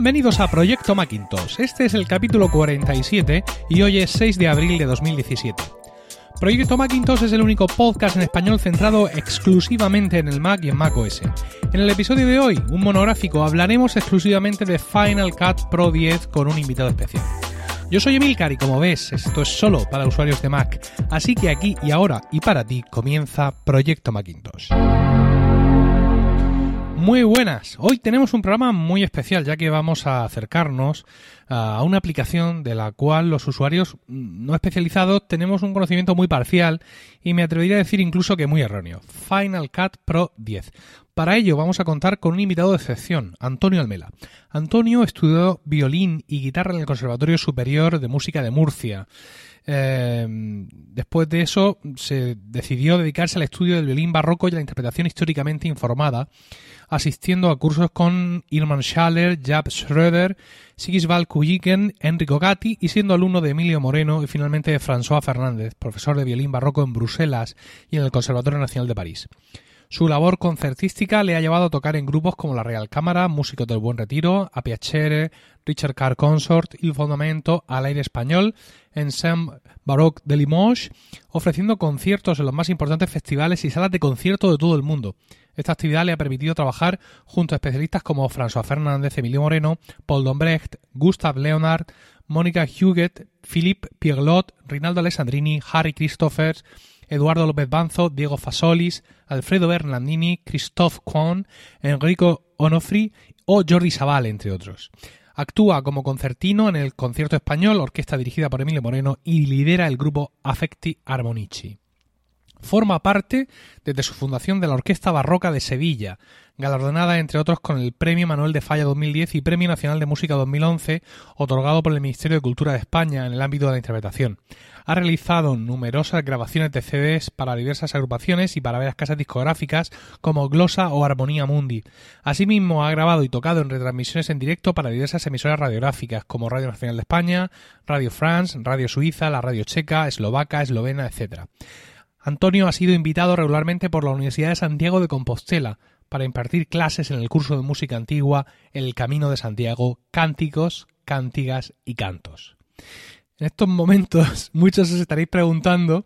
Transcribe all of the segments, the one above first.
Bienvenidos a Proyecto Macintosh. Este es el capítulo 47 y hoy es 6 de abril de 2017. Proyecto Macintosh es el único podcast en español centrado exclusivamente en el Mac y en Mac OS. En el episodio de hoy, un monográfico, hablaremos exclusivamente de Final Cut Pro 10 con un invitado especial. Yo soy Emilcar y como ves, esto es solo para usuarios de Mac, así que aquí y ahora y para ti comienza Proyecto Macintosh. Muy buenas. Hoy tenemos un programa muy especial ya que vamos a acercarnos a una aplicación de la cual los usuarios no especializados tenemos un conocimiento muy parcial y me atrevería a decir incluso que muy erróneo. Final Cut Pro 10. Para ello vamos a contar con un invitado de excepción, Antonio Almela. Antonio estudió violín y guitarra en el Conservatorio Superior de Música de Murcia. Eh, después de eso se decidió dedicarse al estudio del violín barroco y a la interpretación históricamente informada asistiendo a cursos con Irman Schaller, Jab Schröder, Sigisvald Kujiken, Enrico Gatti y siendo alumno de Emilio Moreno y finalmente de François Fernández, profesor de violín barroco en Bruselas y en el Conservatorio Nacional de París. Su labor concertística le ha llevado a tocar en grupos como la Real Cámara, Músicos del Buen Retiro, A Piacere, Richard Carr Consort, Il Fondamento, Al Aire Español, Ensemble Baroque de Limoges, ofreciendo conciertos en los más importantes festivales y salas de concierto de todo el mundo. Esta actividad le ha permitido trabajar junto a especialistas como François Fernández, Emilio Moreno, Paul Dombrecht, Gustav Leonard, Mónica Huguet, Philippe Pierlot, Rinaldo Alessandrini, Harry Christophers, Eduardo López Banzo, Diego Fasolis, Alfredo Bernardini, Christophe Kwon, Enrico Onofri o Jordi Sabal, entre otros. Actúa como concertino en el Concierto Español, orquesta dirigida por Emilio Moreno, y lidera el grupo Affecti Armonici. Forma parte desde su fundación de la Orquesta Barroca de Sevilla, galardonada entre otros con el Premio Manuel de Falla 2010 y Premio Nacional de Música 2011, otorgado por el Ministerio de Cultura de España en el ámbito de la interpretación. Ha realizado numerosas grabaciones de CDs para diversas agrupaciones y para varias casas discográficas como Glosa o Armonía Mundi. Asimismo, ha grabado y tocado en retransmisiones en directo para diversas emisoras radiográficas como Radio Nacional de España, Radio France, Radio Suiza, la Radio Checa, Eslovaca, Eslovena, etc. Antonio ha sido invitado regularmente por la Universidad de Santiago de Compostela para impartir clases en el curso de música antigua El Camino de Santiago, Cánticos, Cántigas y Cantos. En estos momentos muchos os estaréis preguntando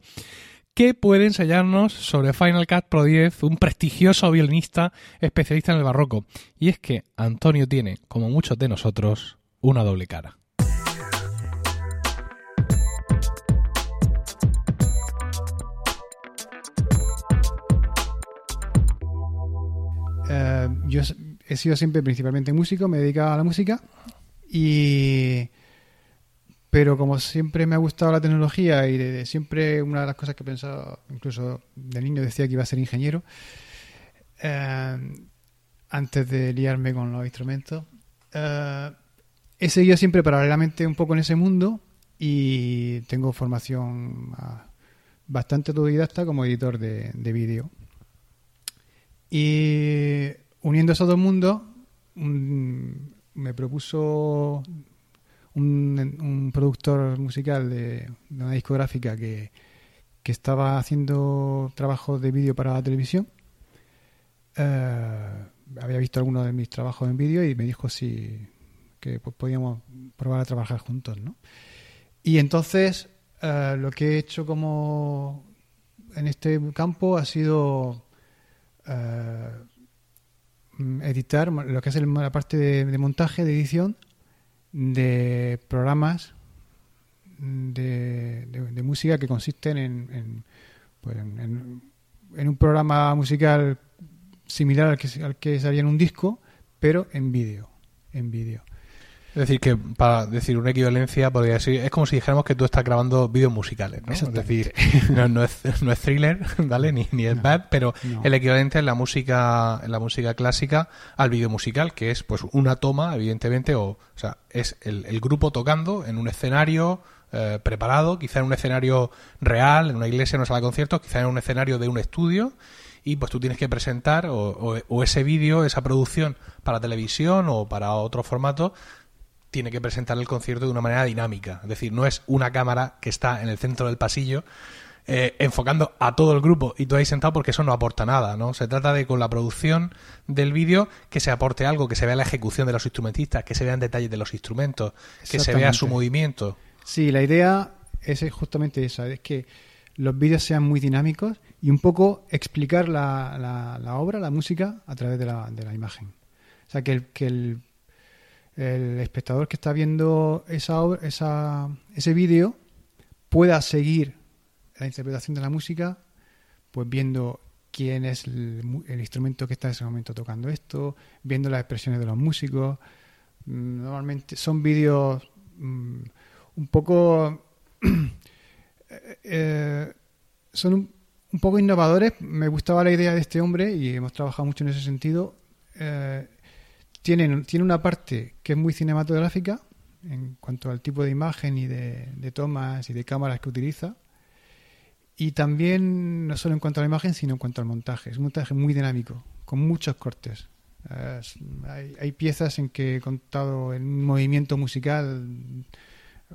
qué puede enseñarnos sobre Final Cut Pro 10 un prestigioso violinista especialista en el barroco. Y es que Antonio tiene, como muchos de nosotros, una doble cara. Eh, yo he sido siempre principalmente músico, me he dedicado a la música y pero como siempre me ha gustado la tecnología y de, siempre una de las cosas que he pensado, incluso de niño decía que iba a ser ingeniero, eh, antes de liarme con los instrumentos, eh, he seguido siempre paralelamente un poco en ese mundo y tengo formación ah, bastante autodidacta como editor de, de vídeo. Y uniendo esos dos mundos, me propuso un, productor musical de, una discográfica que, estaba haciendo trabajos de vídeo para la televisión. Eh, había visto algunos de mis trabajos en vídeo y me dijo si que pues, podíamos probar a trabajar juntos, ¿no? Y entonces eh, lo que he hecho como en este campo ha sido eh, editar lo que es la parte de, montaje, de edición de programas de, música que consisten pues en, en, un programa musical similar al que, al que salía en un disco, pero en vídeo. En vídeo. Es decir, que para decir una equivalencia podría ser, es como si dijéramos que tú estás grabando vídeos musicales, ¿no? Es decir, no, es, no es thriller, ¿vale? Ni, ni es bad, pero el equivalente en la música, en la música clásica al vídeo musical, que es pues una toma, evidentemente, o, o sea, es el, el grupo tocando en un escenario eh, preparado, quizá en un escenario real, en una iglesia, en una sala de conciertos, quizá en un escenario de un estudio, y pues tú tienes que presentar o, o ese vídeo, esa producción para televisión o para otro formato, tiene que presentar el concierto de una manera dinámica. Es decir, no es una cámara que está en el centro del pasillo eh, enfocando a todo el grupo y tú ahí sentado porque eso no aporta nada, ¿no? Se trata de con la producción del vídeo que se aporte algo, que se vea la ejecución de los instrumentistas, que se vean detalles de los instrumentos, que se vea su movimiento. Sí, la idea es justamente esa, es que los vídeos sean muy dinámicos y un poco explicar la, la, obra, la música, a través de la, de la imagen. O sea, que el, que el, el espectador que está viendo esa, esa, ese vídeo pueda seguir la interpretación de la música, pues viendo quién es el, instrumento que está en ese momento tocando esto, viendo las expresiones de los músicos. Mm, normalmente son vídeos mm, un poco... Eh, son un, poco innovadores. Me gustaba la idea de este hombre y hemos trabajado mucho en ese sentido. Eh, tienen, tiene una parte que es muy cinematográfica en cuanto al tipo de imagen y de tomas y de cámaras que utiliza y también, no solo en cuanto a la imagen, sino en cuanto al montaje. Es un montaje muy dinámico, con muchos cortes. hay, piezas en que he contado en un movimiento musical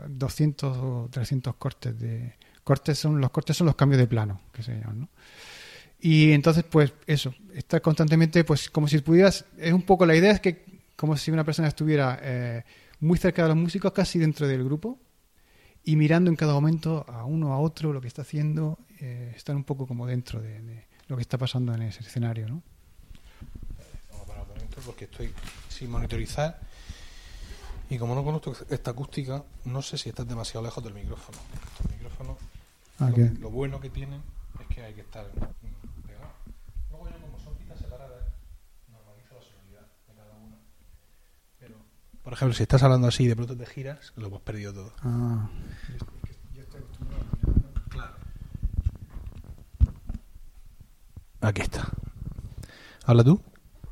200 o 300 cortes de cortes son los cortes son los cambios de plano que se llaman ¿no? Y entonces pues eso está constantemente pues como si pudieras es un poco la idea es que como si una persona estuviera eh, muy cerca de los músicos casi dentro del grupo y mirando en cada momento a uno a otro lo que está haciendo, eh, estar un poco como dentro de, lo que está pasando en ese escenario, ¿no? Vamos para momento porque estoy sin monitorizar y como no conozco esta acústica, no sé si estás demasiado lejos del micrófono. El micrófono, ah, lo, bueno que tiene es que hay que estar pegado. Luego ya como son pistas separadas, normaliza la sonoridad de cada una. Pero, por ejemplo, si estás hablando así y de pronto te giras, lo hemos perdido todo. Ah. Aquí está. ¿Habla tú?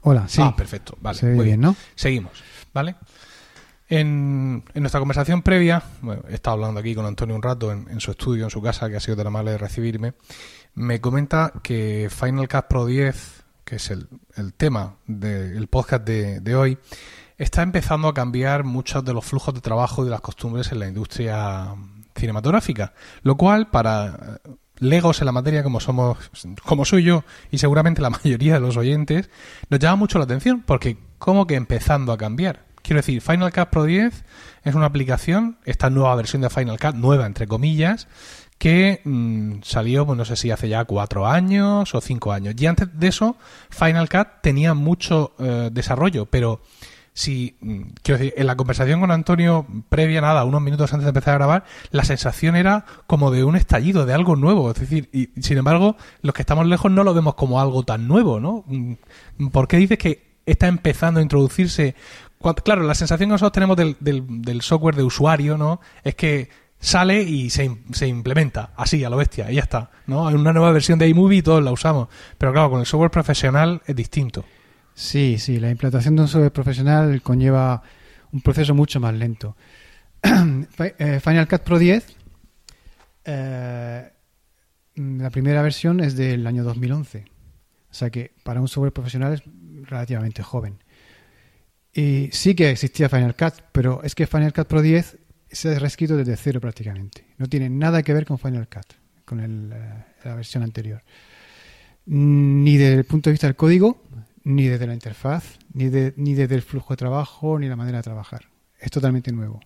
Hola, sí. Ah, perfecto. Vale. muy bien, ¿no? Seguimos, ¿vale? En, nuestra conversación previa, he estado hablando aquí con Antonio un rato en, su estudio, en su casa, que ha sido tan amable de recibirme, me comenta que Final Cut Pro 10, que es el, tema del podcast de, de, hoy, está empezando a cambiar muchos de los flujos de trabajo y de las costumbres en la industria cinematográfica, lo cual para legos en la materia como somos, como soy yo y seguramente la mayoría de los oyentes, nos llama mucho la atención porque como que empezando a cambiar. Quiero decir, Final Cut Pro 10 es una aplicación, esta nueva versión de Final Cut, nueva entre comillas, que mm, salió, pues no sé si hace ya cuatro años o cinco años. Y antes de eso, Final Cut tenía mucho eh, desarrollo, pero si, mm, en la conversación con Antonio, previa nada, unos minutos antes de empezar a grabar, la sensación era como de un estallido, de algo nuevo. Es decir, y sin embargo, los que estamos lejos no lo vemos como algo tan nuevo, ¿no? Mm, ¿Por qué dices que está empezando a introducirse? claro, la sensación que nosotros tenemos del, del, software de usuario, ¿no? Es que sale y se, se, implementa así a lo bestia y ya está, ¿no? Hay una nueva versión de iMovie y todos la usamos, pero claro, con el software profesional es distinto. Sí, sí, la implantación de un software profesional conlleva un proceso mucho más lento. Eh, Final Cut Pro 10, eh, la primera versión es del año 2011. O sea que para un software profesional es relativamente joven. Y sí que existía Final Cut, pero es que Final Cut Pro 10 se ha reescrito desde cero prácticamente. No tiene nada que ver con Final Cut, con eh, la versión anterior. Ni desde el punto de vista del código, ni desde la interfaz, ni, de, ni desde el flujo de trabajo, ni la manera de trabajar. Es totalmente nuevo.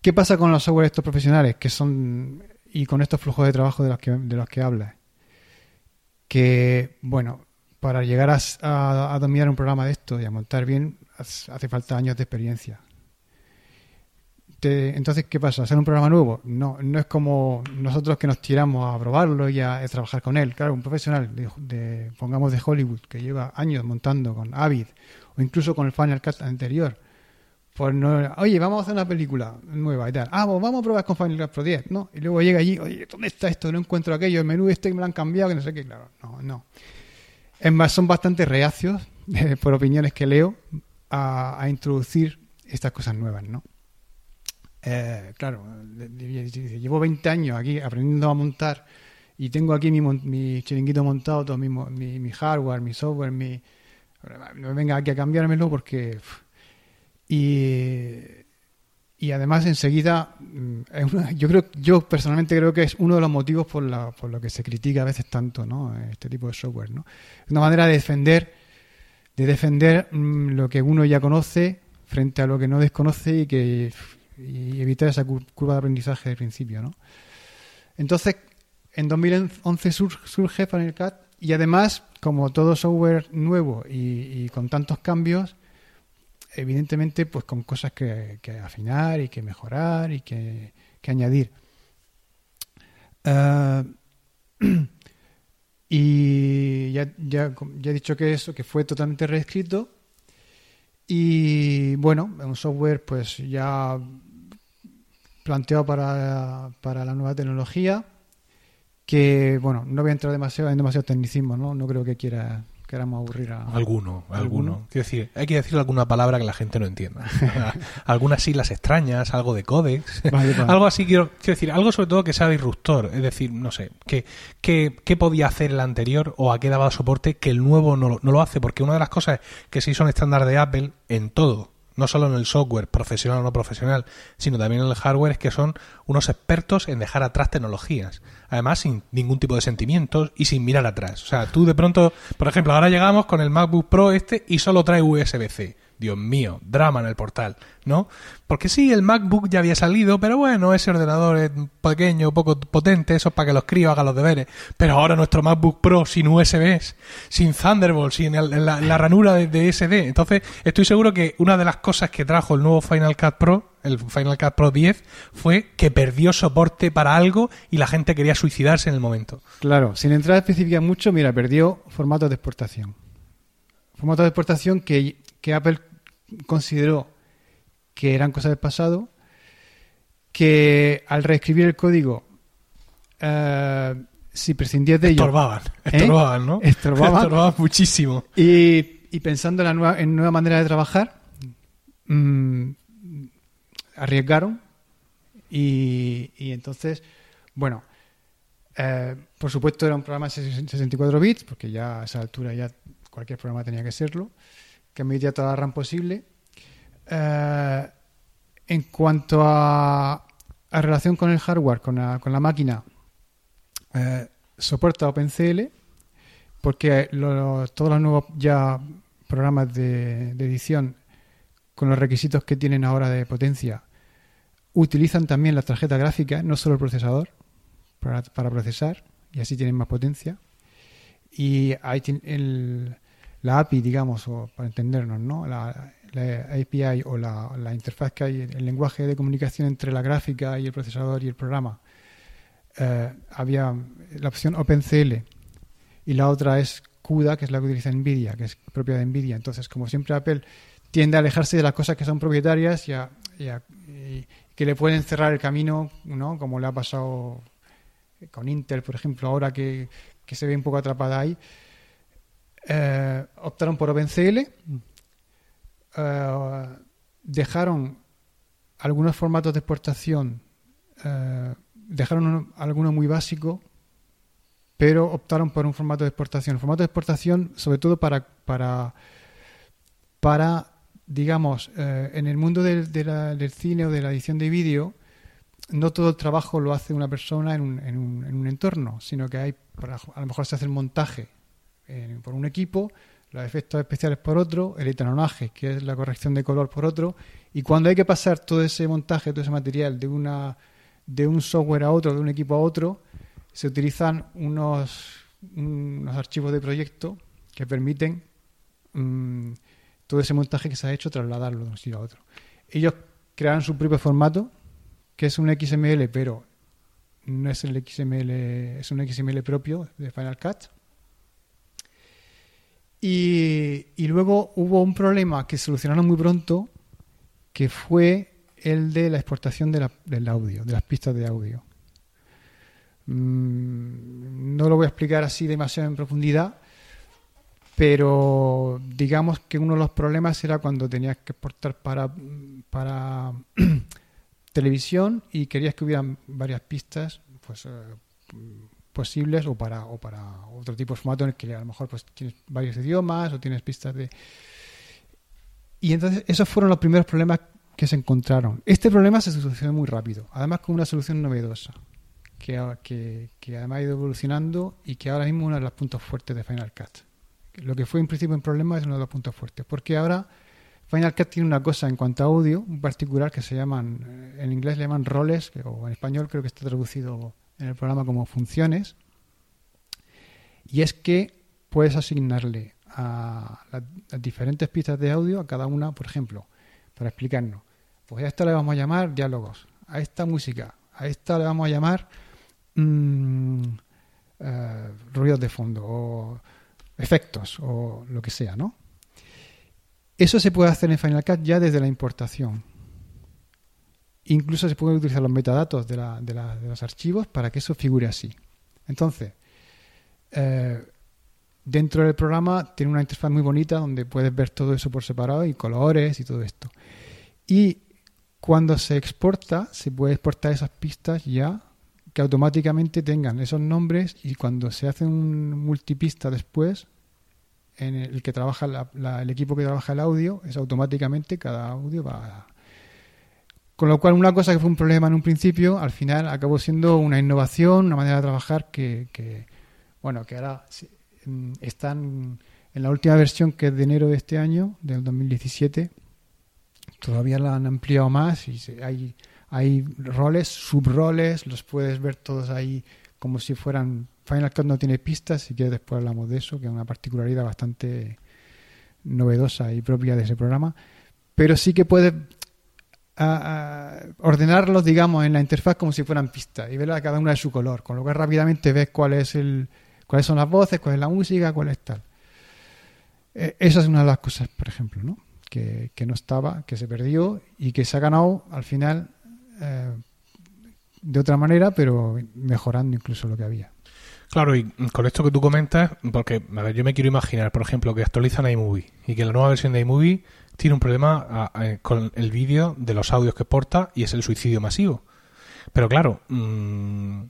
¿Qué pasa con los software estos profesionales que son y con estos flujos de trabajo de los que, de los que hablas? Que, bueno, para llegar a, a dominar un programa de esto y a montar bien hace falta años de experiencia entonces, ¿qué pasa? ¿Hacer un programa nuevo? No, no es como nosotros que nos tiramos a probarlo y a, trabajar con él. Claro, un profesional, de, pongamos de Hollywood, que lleva años montando con Avid o incluso con el Final Cut anterior. Pues no, oye, vamos a hacer una película nueva y tal. Ah, pues vamos a probar con Final Cut Pro 10, ¿no? Y luego llega allí, oye, ¿dónde está esto? No encuentro aquello, el menú este me lo han cambiado, que no sé qué. Claro, no, no. Es más, son bastante reacios, por opiniones que leo, a introducir estas cosas nuevas, ¿no? Eh, claro, llevo 20 años aquí aprendiendo a montar y tengo aquí mi, mi chiringuito montado, todo mi, mi, hardware, mi software, mi... No venga aquí a cambiármelo porque... Y, y además enseguida mm, yo creo yo personalmente creo que es uno de los motivos por, la, por lo que se critica a veces tanto no este tipo de software no es una manera de defender de defender mm, lo que uno ya conoce frente a lo que no desconoce y que y evitar esa cur- curva de aprendizaje del principio no entonces en 2011 sur- surge Final Cut y además como todo software nuevo y, con tantos cambios evidentemente pues con cosas que, afinar y que mejorar y que, añadir. Eh, y ya, ya, ya he dicho que eso, que fue totalmente reescrito. Y bueno, un software pues ya planteado para, para la nueva tecnología. Que bueno, no voy a entrar demasiado en demasiado tecnicismo, ¿no? No creo que quiera queramos aburrir a Alguno, alguno. ¿Alguno? Quiero decir, hay que decir alguna palabra que la gente no entienda. Algunas siglas extrañas, algo de códex. Vale, vale. algo así, quiero, quiero decir, algo sobre todo que sea disruptor. Es decir, no sé, ¿qué, qué, qué podía hacer el anterior o a qué daba soporte que el nuevo no lo, no lo hace? Porque una de las cosas que sí son estándar de Apple en todo, no solo en el software, profesional o no profesional, sino también en el hardware, es que son unos expertos en dejar atrás tecnologías. Además, sin ningún tipo de sentimientos y sin mirar atrás. O sea, tú de pronto, por ejemplo, ahora llegamos con el MacBook Pro este y solo trae USB-C. Dios mío, drama en el portal, ¿no? Porque sí, el MacBook ya había salido, pero bueno, ese ordenador es pequeño, poco potente, eso es para que los críos hagan los deberes. Pero ahora nuestro MacBook Pro sin USBs, sin Thunderbolt, sin la, ranura de, SD. Entonces, estoy seguro que una de las cosas que trajo el nuevo Final Cut Pro, el Final Cut Pro 10, fue que perdió soporte para algo y la gente quería suicidarse en el momento. Claro, sin entrar a especificar mucho, mira, perdió formatos de exportación. Formatos de exportación que Apple consideró que eran cosas del pasado, que al reescribir el código, eh, si prescindías de ello Estorbaban, ¿Eh? estorbaban, ¿no? Estorbaban. Estorbaban muchísimo. y, y pensando en la nueva, en nueva manera de trabajar, mm, arriesgaron y, y entonces, bueno, eh, por supuesto era un programa de 64 bits, porque ya a esa altura ya cualquier programa tenía que serlo, que emitía toda la RAM posible. Eh, en cuanto a, a relación con el hardware, con la, máquina, eh, soporta OpenCL, porque todos los nuevos ya programas de, edición con los requisitos que tienen ahora de potencia utilizan también las tarjetas gráficas, no solo el procesador, para, procesar y así tienen más potencia. Y ahí el- la API, digamos, o para entendernos, ¿no? La, API o la, interfaz que hay, el lenguaje de comunicación entre la gráfica y el procesador y el programa. eh, había la opción OpenCL y la otra es CUDA, que es la que utiliza NVIDIA, que es propia de NVIDIA. Entonces, como siempre, Apple tiende a alejarse de las cosas que son propietarias y, a- y que le pueden cerrar el camino, ¿no? Como le ha pasado con Intel, por ejemplo, ahora que se ve un poco atrapada ahí. Eh, optaron por OpenCL, eh, dejaron algunos formatos de exportación, eh, dejaron uno- alguno muy básico, pero optaron por un formato de exportación. Formato de exportación, sobre todo para, para, para digamos, eh, en el mundo del, del cine o de la edición de vídeo, no todo el trabajo lo hace una persona en un, en un, en un entorno, sino que hay, a lo mejor se hace el montaje eh, por un equipo, los efectos especiales por otro, el etalonage, que es la corrección de color por otro, y cuando hay que pasar todo ese montaje, todo ese material de una de un software a otro, de un equipo a otro, se utilizan unos, unos archivos de proyecto que permiten mm, todo ese montaje que se ha hecho trasladarlo de un sitio a otro. Ellos crearon su propio formato, que es un XML, pero no es el XML, es un XML propio de Final Cut. Y, luego hubo un problema que solucionaron muy pronto, que fue el de la exportación de la- del audio, de las pistas de audio. Mm, no lo voy a explicar así demasiado en profundidad, pero digamos que uno de los problemas era cuando tenías que exportar para, para televisión y querías que hubieran varias pistas pues eh, posibles o para o para otro tipo de formato en el que a lo mejor pues tienes varios idiomas o tienes pistas de y entonces esos fueron los primeros problemas que se encontraron. Este problema se solucionó muy rápido, además con una solución novedosa, que, que, que además ha ido evolucionando y que ahora mismo es uno de los puntos fuertes de Final Cut. Lo que fue en principio un problema es uno de los puntos fuertes, porque ahora Final Cut tiene una cosa en cuanto a audio, en particular que se llaman, en inglés le llaman roles, o en español creo que está traducido en el programa como funciones, y es que puedes asignarle a las diferentes pistas de audio, a cada una, por ejemplo, para explicarnos. Pues a esta le vamos a llamar diálogos, a esta música, a esta le vamos a llamar mmm, ruidos de fondo o efectos o lo que sea, ¿no? Eso se puede hacer en Final Cut ya desde la importación. Incluso se pueden utilizar los metadatos de, la, de, la, de los archivos para que eso figure así. Entonces, eh, dentro del programa tiene una interfaz muy bonita donde puedes ver todo eso por separado y colores y todo esto. Y cuando se exporta, se puede exportar esas pistas ya que automáticamente tengan esos nombres y cuando se hace un multipista después, en el que trabaja el equipo que trabaja el audio, es automáticamente cada audio va con lo cual, una cosa que fue un problema en un principio, al final acabó siendo una innovación, una manera de trabajar que, bueno, que ahora Mm, están en la última versión que es de enero de este año, del 2017. Todavía la han ampliado más y hay, hay roles, subroles, los puedes ver todos ahí como si fueran. Final Cut no tiene pistas, si quieres después hablamos de eso, que es una particularidad bastante novedosa y propia de ese programa. Pero sí que puedes ordenarlos, digamos, en la interfaz como si fueran pistas y ver a cada una de su color, con lo que rápidamente ves cuál es el, cuáles son las voces, cuál es la música, cuál es tal. Eh, esa es una de las cosas, por ejemplo, ¿no? Que, no estaba, que se perdió y que se ha ganado al final eh, de otra manera, pero mejorando incluso lo que había. Claro, y con esto que tú comentas, porque a yo me quiero imaginar, por ejemplo, que actualizan iMovie y que la nueva versión de iMovie tiene un problema con el vídeo de los audios que exporta y es el suicidio masivo. Pero claro, mmm,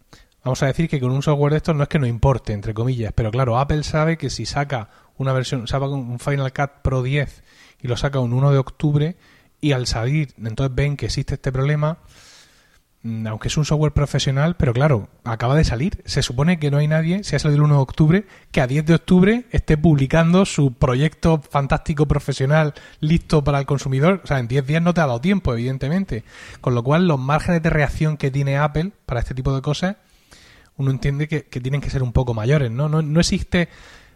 Vamos a decir que con un software de estos no es que no importe, entre comillas, pero claro, Apple sabe que si saca una versión, saca un Final Cut Pro 10 y lo saca un 1 de octubre y al salir, entonces ven que existe este problema, aunque es un software profesional, pero claro, acaba de salir. Se supone que no hay nadie, si ha salido el 1 de octubre, que a 10 de octubre esté publicando su proyecto fantástico profesional listo para el consumidor. O sea, en 10 días no te ha dado tiempo, evidentemente. Con lo cual, los márgenes de reacción que tiene Apple para este tipo de cosas uno entiende que, tienen que ser un poco mayores, ¿no? No, existe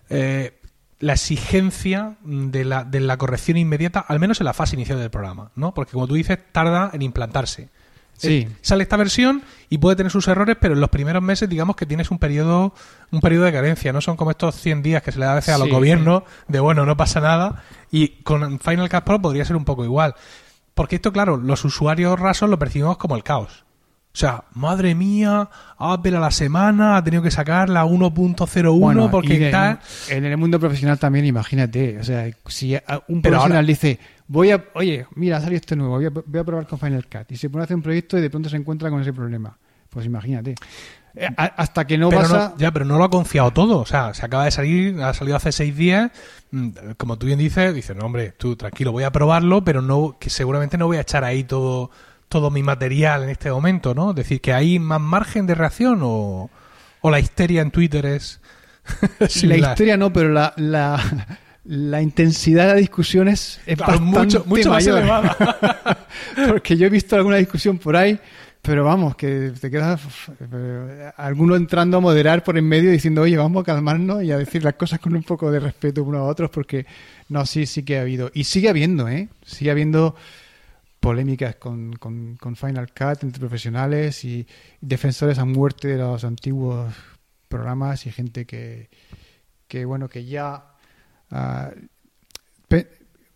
eh, la exigencia de la, de la corrección inmediata, al menos en la fase inicial del programa, ¿no? Porque como tú dices, tarda en implantarse. Sí. Eh, sale esta versión y puede tener sus errores, pero en los primeros meses digamos que tienes un periodo un periodo de carencia, no son como estos 100 días que se le da a veces a los gobiernos de bueno, no pasa nada y con Final Cut Pro podría ser un poco igual. Porque esto, claro, los usuarios rasos lo percibimos como el caos. O sea, madre mía, Apple a la semana ha tenido que sacar la 1.01 porque está... En, el mundo profesional también, imagínate. O sea, si un profesional dice, voy a, oye, mira, ha salido este nuevo, voy a, probar con Final Cut. Y se pone a hacer un proyecto y de pronto se encuentra con ese problema. Pues imagínate. Eh, hasta que no pasa... ya, pero no lo ha confiado todo. O sea, se acaba de salir, ha salido hace seis días. Mm, como tú bien dices, dice, no, hombre, tú tranquilo, voy a probarlo, pero no que seguramente no voy a echar ahí todo todo mi material en este momento, ¿no? Es decir, que hay más margen de reacción o, o la histeria en Twitter es... la histeria no, pero la, la, intensidad de las discusiones es bastante mucho, mucho más elevada. Porque yo he visto alguna discusión por ahí, pero vamos, que te quedas alguno entrando a moderar por en medio diciendo, oye, vamos a calmarnos y a decir las cosas con un poco de respeto unos a otros, porque no, sí, sí que ha habido. Y sigue habiendo, ¿eh? Sigue habiendo polémicas con, con, Final Cut entre profesionales y defensores a muerte de los antiguos programas y gente que, que bueno, que ya... Ah,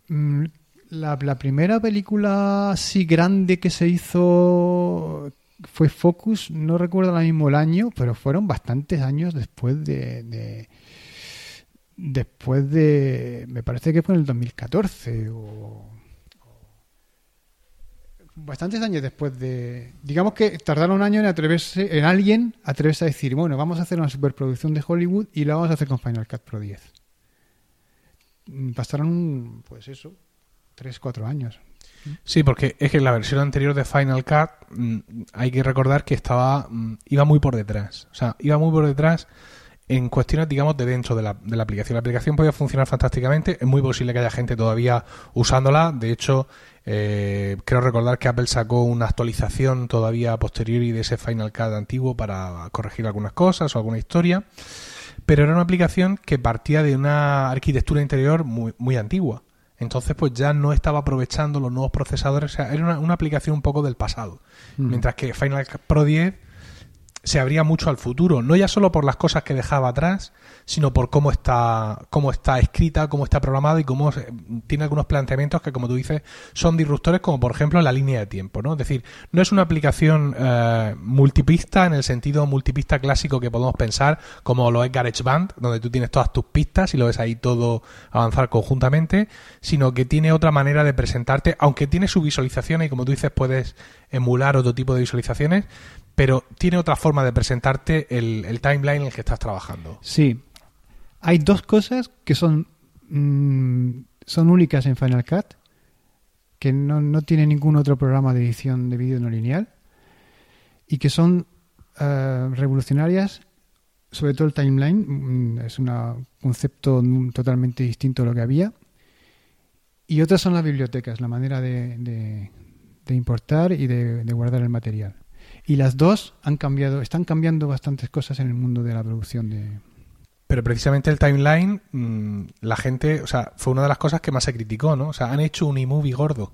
mm, la, primera película así grande que se hizo fue Focus, no recuerdo ahora mismo el año, pero fueron bastantes años después de, de después de me parece que fue en el 2014 o bastantes años después de. Digamos que tardaron un año en atreverse, en alguien atreverse a decir, bueno, vamos a hacer una superproducción de Hollywood y la vamos a hacer con Final Cut Pro 10. Mm, pasaron, pues eso, 3, 4 años. Sí, porque es que la versión anterior de Final Cut mm, hay que recordar que estaba mm, iba muy por detrás. O sea, iba muy por detrás en cuestiones, digamos, de dentro de la, de la aplicación. La aplicación podía funcionar fantásticamente. Es muy posible que haya gente todavía usándola. De hecho, eh, creo recordar que Apple sacó una actualización todavía posteriori de ese Final Cut antiguo para corregir algunas cosas o alguna historia. Pero era una aplicación que partía de una arquitectura interior muy, muy antigua. Entonces, pues ya no estaba aprovechando los nuevos procesadores. O sea, era una, una aplicación un poco del pasado. Mm. Mientras que Final Cut Pro 10 se abría mucho al futuro, no ya solo por las cosas que dejaba atrás, sino por cómo está, cómo está escrita, cómo está programada y cómo tiene algunos planteamientos que, como tú dices, son disruptores, como por ejemplo la línea de tiempo, ¿no? Es decir, no es una aplicación eh, multipista en el sentido multipista clásico que podemos pensar, como lo es GarageBand, donde tú tienes todas tus pistas y lo ves ahí todo avanzar conjuntamente, sino que tiene otra manera de presentarte, aunque tiene su visualización y como tú dices puedes emular otro tipo de visualizaciones, pero tiene otra forma de presentarte el, el timeline en el que estás trabajando. Sí. Hay dos cosas que son, mm, son únicas en Final Cut, que no, no tiene ningún otro programa de edición de vídeo no lineal, y que son eh, revolucionarias, sobre todo el timeline, mm, es un concepto totalmente distinto a lo que había, y otras son las bibliotecas, la manera de, de- de importar y de, de guardar el material. Y las dos han cambiado, están cambiando bastantes cosas en el mundo de la producción de, Pero precisamente el timeline, mm, la gente, o sea, fue una de las cosas que más se criticó, ¿no? O sea, han hecho un iMovie gordo.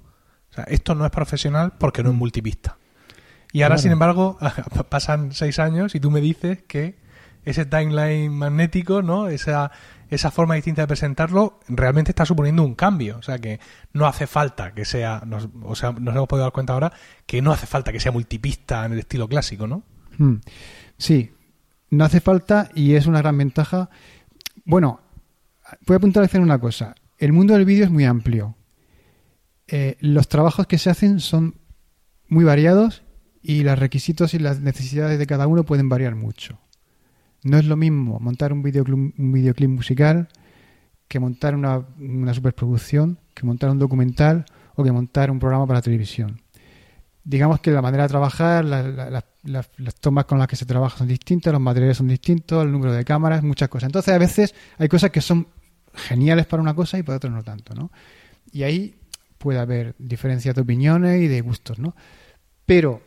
O sea, esto no es profesional porque no es multipista. Y ahora, Claro. sin embargo, pasan seis años y tú me dices que ese timeline magnético, ¿no? Esa, esa forma distinta de presentarlo realmente está suponiendo un cambio. O sea, que no hace falta que sea, nos, o sea, nos hemos podido dar cuenta ahora que no hace falta que sea multipista en el estilo clásico, ¿no? Hmm. Sí, no hace falta y es una gran ventaja. Bueno, voy a puntualizar una cosa. El mundo del vídeo es muy amplio. Eh, los trabajos que se hacen son muy variados y los requisitos y las necesidades de cada uno pueden variar mucho. No es lo mismo montar un videoclip, un videoclip musical que montar una, una superproducción, que montar un documental o que montar un programa para televisión digamos que la manera de trabajar, la- la- la- la- las tomas con las que se trabaja son distintas, los materiales son distintos, el número de cámaras, muchas cosas. Entonces, a veces hay cosas que son geniales para una cosa y para otra no tanto, ¿no? Y ahí puede haber diferencias de opiniones y de gustos, ¿no? Pero,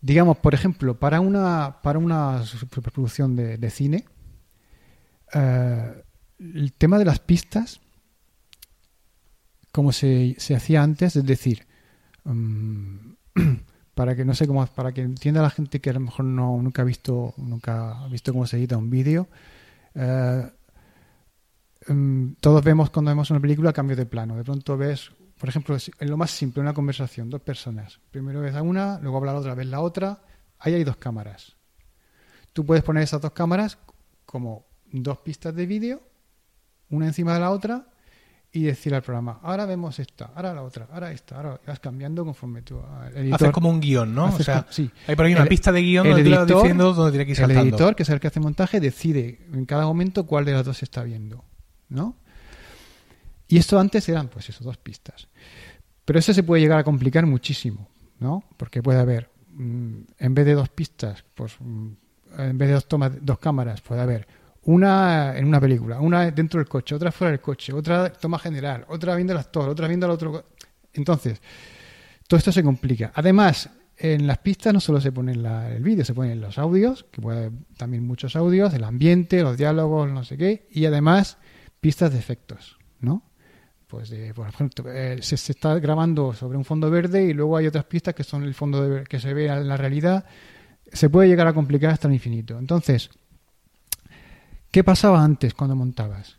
digamos, por ejemplo, para una, para una superproducción de, cine, eh, el tema de las pistas, como se, se hacía antes, es decir, mm, para que no sé cómo para que entienda la gente que a lo mejor no nunca ha visto nunca ha visto cómo se edita un vídeo eh, mm, todos vemos cuando vemos una película cambio de plano. De pronto ves por ejemplo en lo más simple una conversación dos personas. Primero ves a una luego habla la otra ves la otra. Ahí hay dos cámaras. Tú puedes poner esas dos cámaras como dos pistas de vídeo una encima de la otra y decir al programa, ahora vemos esta, ahora la otra, ahora esta, ahora vas cambiando conforme tú. El editor, Haces como un guion, ¿no? O sea, sí. hay por ahí una El- pista de guion el donde vas editor- diciendo dónde tiene que ir el saltando. editor, que es el que hace montaje, decide en cada momento cuál de las dos se está viendo, ¿no? Y esto antes eran, pues eso, dos pistas. Pero eso se puede llegar a complicar muchísimo, ¿no? Porque puede haber, mm, en vez de dos pistas, pues mm, en vez de dos tomas, dos cámaras, puede haber una en una película, una dentro del coche, otra fuera del coche, otra toma general, otra viendo el actor, otra viendo al otro. Entonces, todo esto se complica. Además, en las pistas no solo se pone la- el vídeo, se ponen los audios, que puede haber también muchos audios, el ambiente, los diálogos, no sé qué, y además pistas de efectos, ¿no? Pues, por ejemplo, eh, se, se está grabando sobre un fondo verde y luego hay otras pistas que son el fondo de- que se ve en la realidad. Se puede llegar a complicar hasta el infinito. Entonces, ¿qué pasaba antes cuando montabas?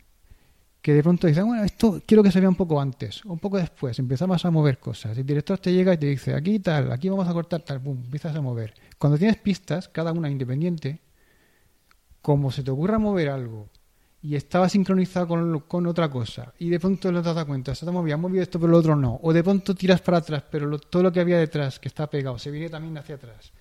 que de pronto dices, bueno, esto quiero que se vea un poco antes, un poco después, empezamos a mover cosas. El director te llega y te dice, aquí tal, aquí vamos a cortar tal, pum, empiezas a mover. Cuando tienes pistas, cada una independiente, como se te ocurra mover algo y estaba sincronizado con, con otra cosa y de pronto no te das cuenta, se te ha movido, esto pero lo otro no, o de pronto tiras para atrás, pero lo- todo lo que había detrás que está pegado se viene también hacia atrás.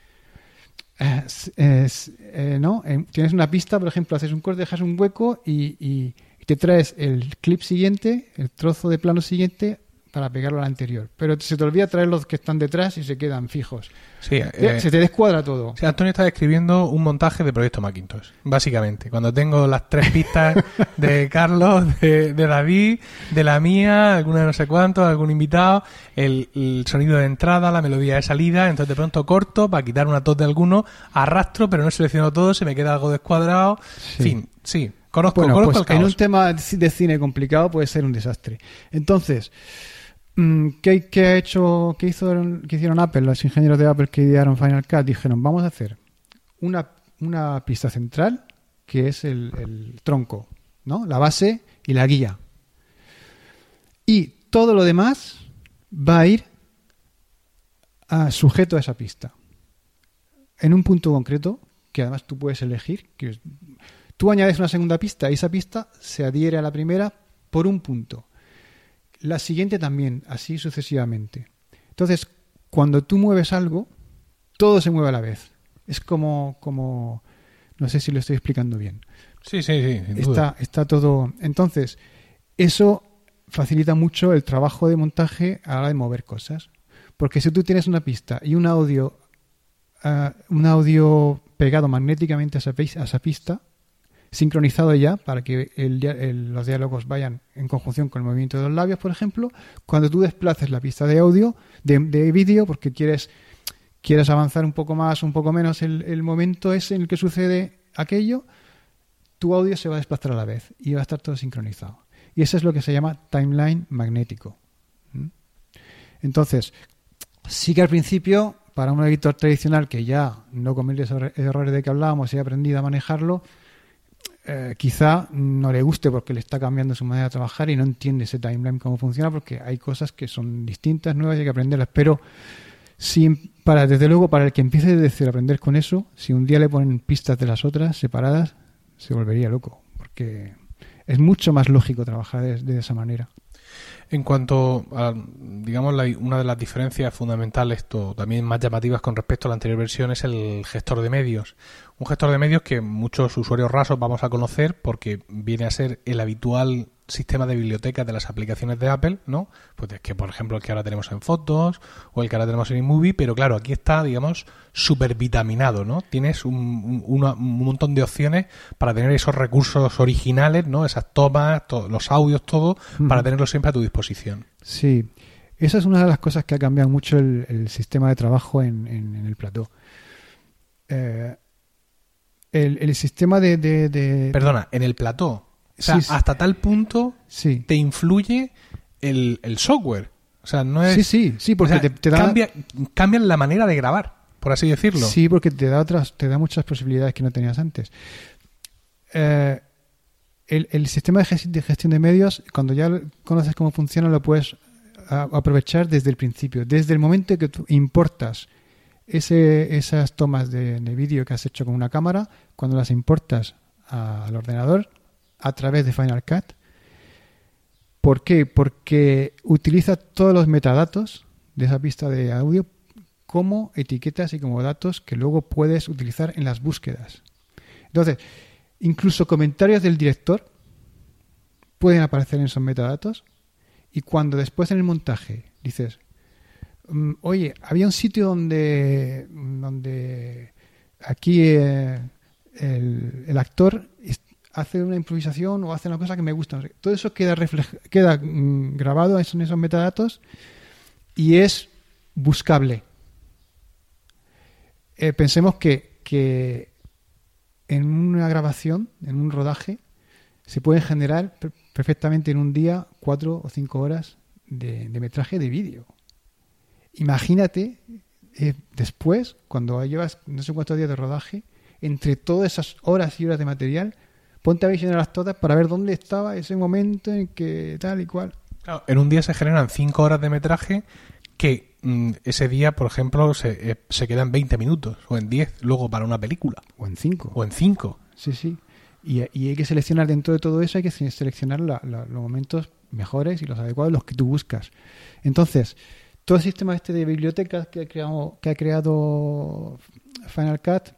Eh, ¿no? Eh, tienes una pista, por ejemplo, haces un corte, dejas un hueco y- y te traes el clip siguiente, el trozo de plano siguiente, para pegarlo al anterior. Pero se te olvida traer los que están detrás y se quedan fijos. Sí, Eh, se te descuadra todo. o sea, Antonio está describiendo un montaje de Proyecto Macintosh, básicamente. Cuando tengo las tres pistas de Carlos, de, de David, de la mía, alguna de no sé cuántos, algún invitado, el, el sonido de entrada, la melodía de salida, entonces de pronto corto para quitar una tos de alguno, arrastro, pero no selecciono todo, se me queda algo descuadrado. En fin, sí, conozco, Bueno, conozco pues el en caos. un tema de cine complicado puede ser un desastre. Entonces, ¿qué, qué ha hecho, qué, hizo, qué hicieron Apple, los ingenieros de Apple que idearon Final Cut? Dijeron, vamos a hacer una, pista central que es el, tronco, ¿no? La base y la guía. Y todo lo demás va a ir a- sujeto a esa pista. En un punto concreto, que además tú puedes elegir, que Tú añades una segunda pista y esa pista se adhiere a la primera por un punto. La siguiente también, así sucesivamente. Entonces, cuando tú mueves algo, todo se mueve a la vez. Es como, como no sé si lo estoy explicando bien. Sí, sí, sí, sin duda. Está, está todo. Entonces, eso facilita mucho el trabajo de montaje a la hora de mover cosas. Porque si tú tienes una pista y un audio, ah, un audio pegado magnéticamente a esa, a esa pista, sincronizado ya para que el el- los diálogos vayan en conjunción con el movimiento de los labios, por ejemplo, cuando tú desplaces la pista de audio, de, de vídeo, porque quieres, quieres avanzar un poco más, un poco menos el, el momento ese en el que sucede aquello, tu audio se va a desplazar a la vez y va a estar todo sincronizado. Y eso es lo que se llama timeline magnético. Entonces, sí que al principio, para un editor tradicional que ya no comete esos error- errores de que hablábamos y ha aprendido a manejarlo, eh, quizá no le guste porque le está cambiando su manera de trabajar y no entiende ese timeline cómo funciona porque hay cosas que son distintas, nuevas y hay que aprenderlas. Pero si, para, desde luego, para el que empiece desde aprender con eso, si un día le ponen pistas de las otras separadas, se volvería loco porque es mucho más lógico trabajar de esa manera. En cuanto a, digamos, la- una de las diferencias fundamentales, o también más llamativas con respecto a la anterior versión, es el gestor de medios. Un gestor de medios que muchos usuarios rasos vamos a conocer porque viene a ser el habitual sistema de bibliotecas de las aplicaciones de Apple, ¿no? Pues es que, por ejemplo, el que ahora tenemos en Fotos o el que ahora tenemos en iMovie, pero claro, aquí está, digamos, súper vitaminado, ¿no? Tienes un, un- una- un montón de opciones para tener esos recursos originales, ¿no? Esas tomas, to- los audios, todo, para tenerlos siempre a tu disposición. Sí, esa es una de las cosas que ha cambiado mucho el, el sistema de trabajo en, en- en el plató. Eh, el, el sistema de... de- de- Perdona, en el plató. O sea, Sí, hasta tal punto sí. te influye el, el software. O sea, no es... sí, sí, sí, porque o sea, te, te da... cambia, cambian la manera de grabar, por así decirlo. Sí, porque te da otras, te da muchas posibilidades que no tenías antes. Eh, el, el sistema de gestión, de medios, cuando ya conoces cómo funciona, lo puedes aprovechar desde el principio. Desde el momento que tú importas ese, esas tomas de, de vídeo que has hecho con una cámara, cuando las importas al ordenador a través de Final Cut. ¿Por qué? Porque utiliza todos los metadatos de esa pista de audio como etiquetas y como datos que luego puedes utilizar en las búsquedas. Entonces, incluso comentarios del director pueden aparecer en esos metadatos y cuando después en el montaje dices, "Mm, oye, había un sitio donde, donde aquí eh, el, el actor hace una improvisación o hace una cosa que me gusta. no sé qué". Todo eso queda, mm, grabado en esos metadatos y es buscable. Eh, pensemos que, que en una grabación, en un rodaje, se pueden generar per- perfectamente en un día cuatro o cinco horas de, de metraje de vídeo. Imagínate eh, después, cuando llevas no sé cuántos días de rodaje, entre todas esas horas y horas de material, ponte a visionarlas todas para ver dónde estaba ese momento en que tal y cual. Claro, en un día se generan 5 horas de metraje que mm, ese día, por ejemplo, se, eh, se quedan 20 minutos o en 10 luego para una película O en cinco. o en 5. Sí, sí. Y, y hay que seleccionar dentro de todo eso, hay que se- seleccionar la- la- los momentos mejores y los adecuados, los que tú buscas. Entonces, todo el sistema este de bibliotecas que ha creado, que ha creado Final Cut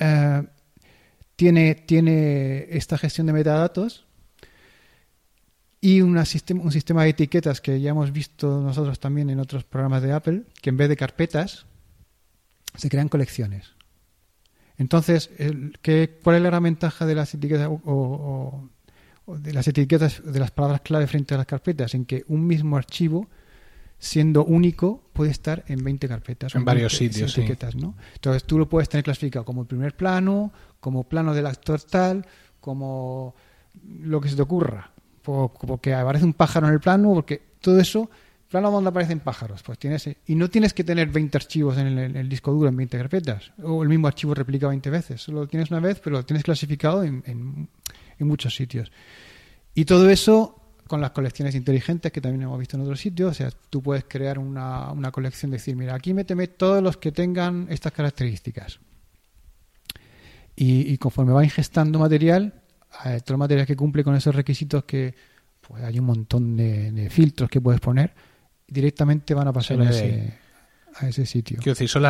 eh, tiene, tiene esta gestión de metadatos y una sistema, un sistema de etiquetas que ya hemos visto nosotros también en otros programas de Apple, que en vez de carpetas se crean colecciones. Entonces, ¿qué, ¿cuál es la gran ventaja de las etiquetas o, de las etiquetas de las palabras clave frente a las carpetas? En que un mismo archivo, siendo único, puede estar en 20 carpetas. En varios sitios. Etiquetas, ¿no? Entonces, tú lo puedes tener clasificado como el primer plano, como plano del actor tal, como lo que se te ocurra. Porque aparece un pájaro en el plano, porque todo eso plano donde aparecen pájaros, pues tienes y no tienes que tener 20 archivos en el, disco duro en 20 carpetas o el mismo archivo replica 20 veces, solo lo tienes una vez, pero lo tienes clasificado en, en, muchos sitios. Y todo eso con las colecciones inteligentes que también hemos visto en otros sitios, o sea, tú puedes crear una, una colección, decir, mira, aquí méteme todos los que tengan estas características. Y, conforme va ingestando material, eh, todo el material que cumple con esos requisitos que pues hay un montón de filtros que puedes poner, directamente van a pasar a ese, a ese sitio. Quiero decir, son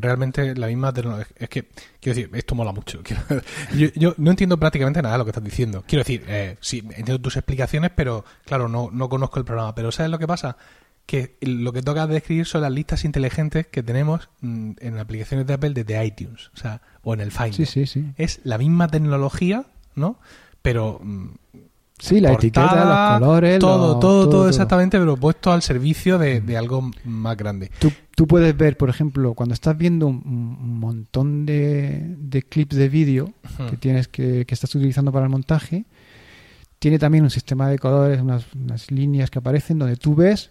realmente la misma Es que, quiero decir, esto mola mucho. yo, yo, no entiendo prácticamente nada de lo que estás diciendo. Quiero decir, eh, sí, entiendo tus explicaciones, pero claro, no, no conozco el programa. Pero ¿sabes lo que pasa? Que lo que toca describir son las listas inteligentes que tenemos mm, en aplicaciones de Apple desde iTunes, o sea, o en el Finder. Sí, sí, sí. Es la misma tecnología, ¿no? Pero mm, Sí, la etiqueta, los colores. Todo, todo, todo, exactamente, pero puesto al servicio de, algo más grande. Tú, tú, puedes ver, por ejemplo, cuando estás viendo un, montón de, clips de vídeo que tienes que, que, estás utilizando para el montaje, tiene también un sistema de colores, unas, líneas que aparecen donde tú ves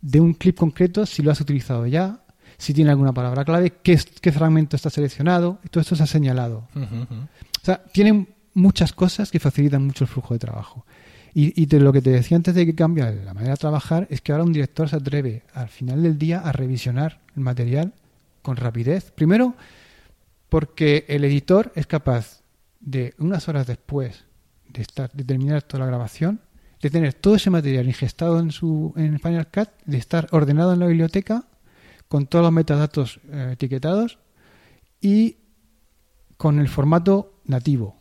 de un clip concreto si lo has utilizado ya, si tiene alguna palabra clave, qué, qué fragmento está seleccionado, y todo esto se ha señalado. O sea, tienen muchas cosas que facilitan mucho el flujo de trabajo. Y, lo que te decía antes de que cambia la manera de trabajar es que ahora un director se atreve al final del día a revisionar el material con rapidez. Primero, porque el editor es capaz de unas horas después de, estar, de terminar toda la grabación, de tener todo ese material ingestado en, su, en Final Cut, de estar ordenado en la biblioteca con todos los metadatos eh, etiquetados y con el formato nativo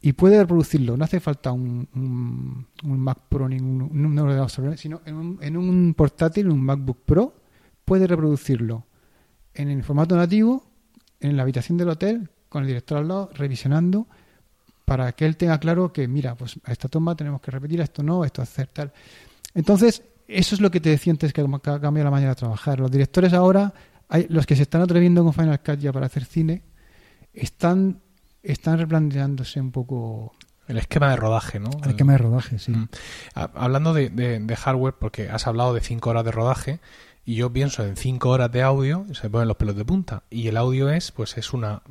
y puede reproducirlo. No hace falta un, un, Mac Pro ni un, un ordenador, sino en un, en un portátil, un MacBook Pro, puede reproducirlo en el formato nativo, en la habitación del hotel, con el director al lado, revisionando, para que él tenga claro que, mira, pues a esta toma tenemos que repetir, esto no, esto hacer tal. Entonces, eso es lo que te decía antes que ha cambiado la manera de trabajar. Los directores ahora, hay, los que se están atreviendo con Final Cut ya para hacer cine, están están replanteándose un poco el esquema de rodaje, ¿no? El esquema de rodaje, sí. Mm. Hablando de, de, hardware, porque has hablado de 5 horas de rodaje, y yo pienso en 5 horas de audio, se ponen los pelos de punta. Y el audio es, pues es una,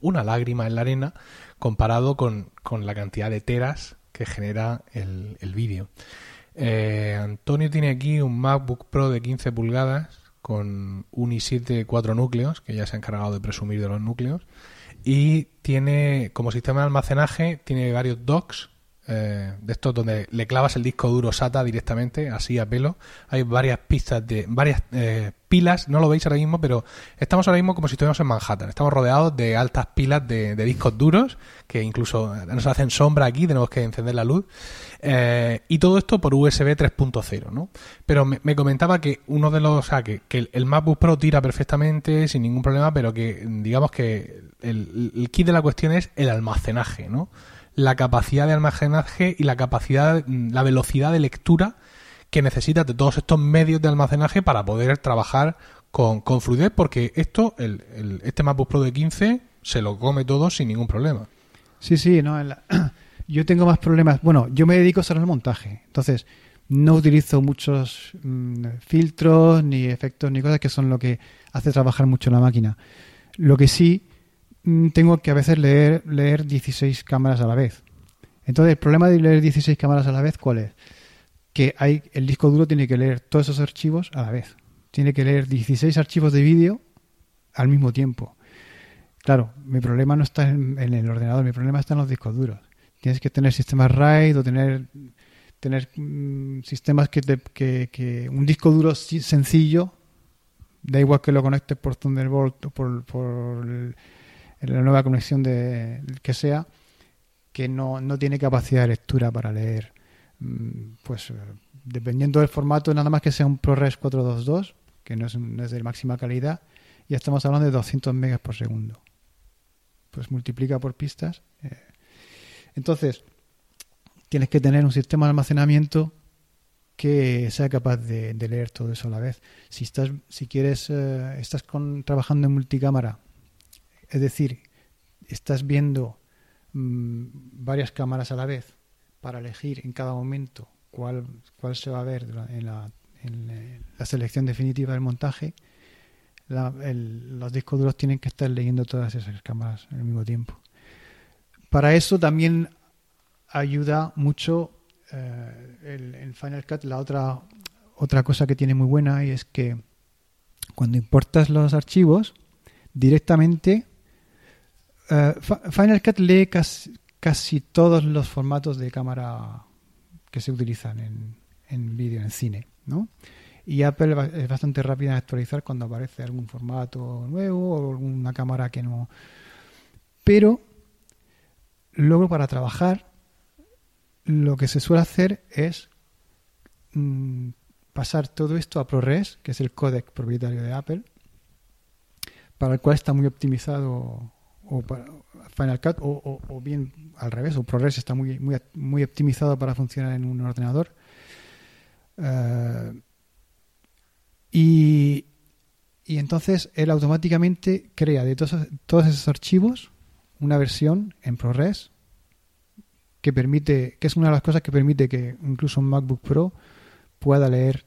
una lágrima en la arena comparado con, con la cantidad de teras que genera el, el vídeo. Eh, Antonio tiene aquí un MacBook Pro de 15 pulgadas con un i7 4 núcleos, que ya se ha encargado de presumir de los núcleos y tiene como sistema de almacenaje tiene varios docks eh, de estos donde le clavas el disco duro SATA directamente así a pelo hay varias pistas de varias eh, pilas no lo veis ahora mismo pero estamos ahora mismo como si estuviéramos en Manhattan estamos rodeados de altas pilas de, de discos duros que incluso nos hacen sombra aquí tenemos que encender la luz eh, y todo esto por USB 3.0, ¿no? Pero me, comentaba que uno de los, o sea, que, el MacBook Pro tira perfectamente sin ningún problema, pero que digamos que el, kit de la cuestión es el almacenaje, ¿no? La capacidad de almacenaje y la capacidad, la velocidad de lectura que necesitas de todos estos medios de almacenaje para poder trabajar con, con fluidez, porque esto, el, este MacBook Pro de 15 se lo come todo sin ningún problema. Sí, sí, no, la yo tengo más problemas. Bueno, yo me dedico solo al montaje. Entonces, no utilizo muchos mm, filtros, ni efectos, ni cosas que son lo que hace trabajar mucho la máquina. Lo que sí, mm, tengo que a veces leer, leer 16 cámaras a la vez. Entonces, el problema de leer 16 cámaras a la vez, ¿cuál es? Que hay, el disco duro tiene que leer todos esos archivos a la vez. Tiene que leer 16 archivos de vídeo al mismo tiempo. Claro, mi problema no está en el ordenador, mi problema está en los discos duros. Tienes que tener sistemas RAID o tener, tener mm, sistemas que, te, que, un disco duro sencillo, da igual que lo conectes por Thunderbolt o por, por la nueva conexión de que sea, que no, no tiene capacidad de lectura para leer mm, pues eh, dependiendo del formato, nada más que sea un ProRes 422, que no es, no es de máxima calidad, ya estamos hablando de 200 megas por segundo. Pues multiplica por pistas. eh. Entonces, tienes que tener un sistema de almacenamiento que sea capaz de, leer todo eso a la vez. Si estás, si quieres, eh, estás con, trabajando en multicámara, es decir, estás viendo mm, varias cámaras a la vez para elegir en cada momento cuál, cuál se va a ver en la, en eh, la selección definitiva del montaje, la- el- los discos duros tienen que estar leyendo todas esas cámaras al mismo tiempo. Para eso también ayuda mucho eh, el, el Final Cut. La otra, otra cosa que tiene muy buena y es que cuando importas los archivos, directamente eh, Final Cut lee casi, casi todos los formatos de cámara que se utilizan en, en vídeo, en cine, ¿no? Y Apple es bastante rápida en actualizar cuando aparece algún formato nuevo o alguna cámara que no. Pero luego para trabajar lo que se suele hacer es mm, pasar todo esto a ProRes, que es el códec propietario de Apple, para el cual está muy optimizado o para Final Cut o, bien al revés, o ProRes está muy, muy, muy optimizado para funcionar en un ordenador. Eh, y, y entonces él automáticamente crea de todos, todos esos archivos una versión en ProRes que permite, que es una de las cosas que permite que incluso un MacBook Pro pueda leer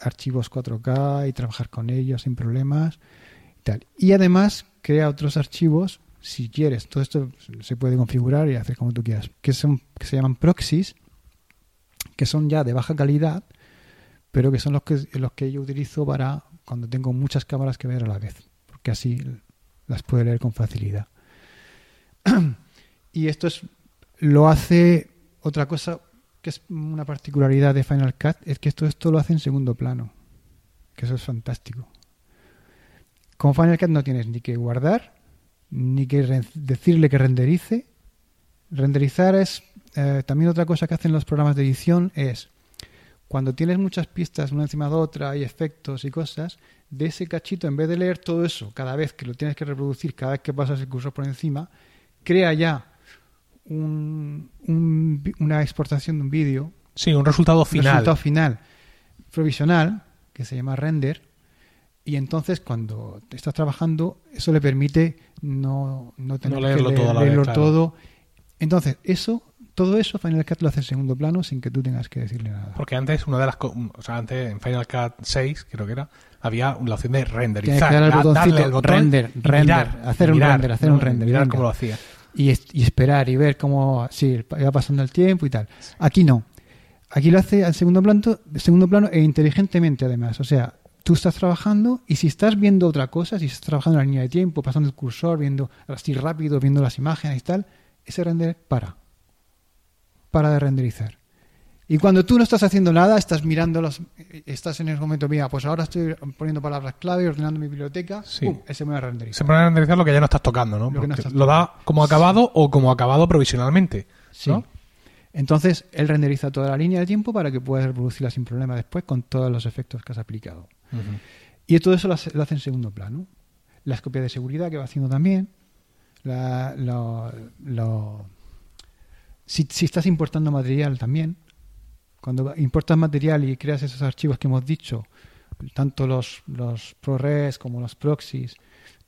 archivos 4K y trabajar con ellos sin problemas tal. Y además crea otros archivos si quieres. Todo esto se puede configurar y hacer como tú quieras. Que son que se llaman proxies, que son ya de baja calidad, pero que son los que los que yo utilizo para cuando tengo muchas cámaras que ver a la vez, porque así las puedo leer con facilidad. y esto es lo hace otra cosa que es una particularidad de Final Cut es que esto esto lo hace en segundo plano, que eso es fantástico. Con Final Cut no tienes ni que guardar ni que decirle que renderice. Renderizar es eh, también otra cosa que hacen los programas de edición es cuando tienes muchas pistas una encima de otra y efectos y cosas, de ese cachito, en vez de leer todo eso cada vez que lo tienes que reproducir, cada vez que pasas el cursor por encima, crea ya un- un una exportación de un vídeo, Sí, un resultado un final. resultado final provisional, que se llama render, y entonces cuando te estás trabajando, eso le permite no, no tener No leerlo que todo vez, leerlo claro. todo. Entonces, eso, todo eso Final Cut lo hace en segundo plano sin que tú tengas que decirle nada. Porque antes, una de las. co- O sea, antes en Final Cut 6, creo que era, había la opción de renderizar. Que darle botón render, render, mirar, hacer un render, hacer ¿no? un render, Mirar cómo lo hacía. y, y esperar y ver cómo sí, va pasando el tiempo y tal. Aquí no. Aquí lo hace al segundo plano, segundo plano e inteligentemente además. O sea, tú estás trabajando y si estás viendo otra cosa, si estás trabajando en la línea de tiempo, pasando el cursor, viendo así rápido, viendo las imágenes y tal, ese render para. Para de renderizar. Y cuando tú no estás haciendo nada, estás mirando los, estás en el momento, mira, pues ahora estoy poniendo palabras clave, ordenando mi biblioteca, Sí. ¡pum! ese me va a renderizar. Se pone a renderizar lo que ya no estás tocando, ¿no? Lo que no Porque estás lo da como acabado o como acabado provisionalmente. Sí. Entonces, él renderiza toda la línea de tiempo para que puedas reproducirla sin problema después con todos los efectos que has aplicado. Y todo eso lo hace, lo hace en segundo plano. Las copias de seguridad que va haciendo también. La, lo- lo- si, estás importando material también. Cuando importas material y creas esos archivos que hemos dicho, tanto los, los ProRes como los proxies,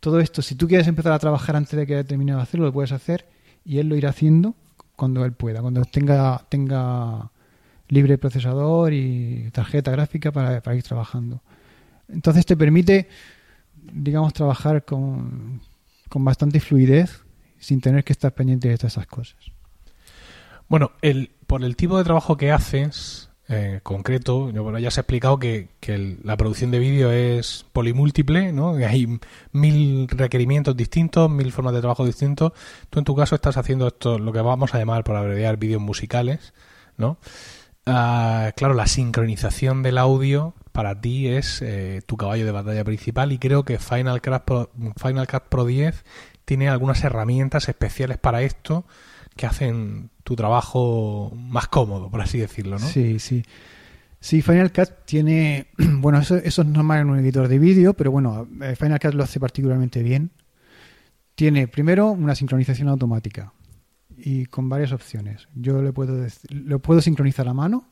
todo esto, si tú quieres empezar a trabajar antes de que haya terminado de hacerlo, lo puedes hacer y él lo irá haciendo cuando él pueda, cuando tenga, tenga libre procesador y tarjeta gráfica para ir trabajando. Entonces te permite, digamos, trabajar con, con bastante fluidez sin tener que estar pendiente de todas esas cosas. Bueno, el, por el tipo de trabajo que haces, eh, concreto, bueno, ya se ha explicado que, la producción de vídeo es polimúltiple, ¿no? Hay mil requerimientos distintos, mil formas de trabajo distintos. Tú en tu caso estás haciendo esto, lo que vamos a llamar, por abreviar, vídeos musicales, ¿no? Ah, claro, la sincronización del audio para ti es eh, tu caballo de batalla principal y creo que Final Cut Pro, Final Cut Pro 10 tiene algunas herramientas especiales para esto que hacen tu trabajo más cómodo, por así decirlo, ¿no? Sí, sí. Sí, Final Cut tiene, bueno, eso, eso es normal en un editor de vídeo, pero bueno, eh, Final Cut lo hace particularmente bien. Tiene primero una sincronización automática y con varias opciones. Yo le puedo lo puedo sincronizar a mano,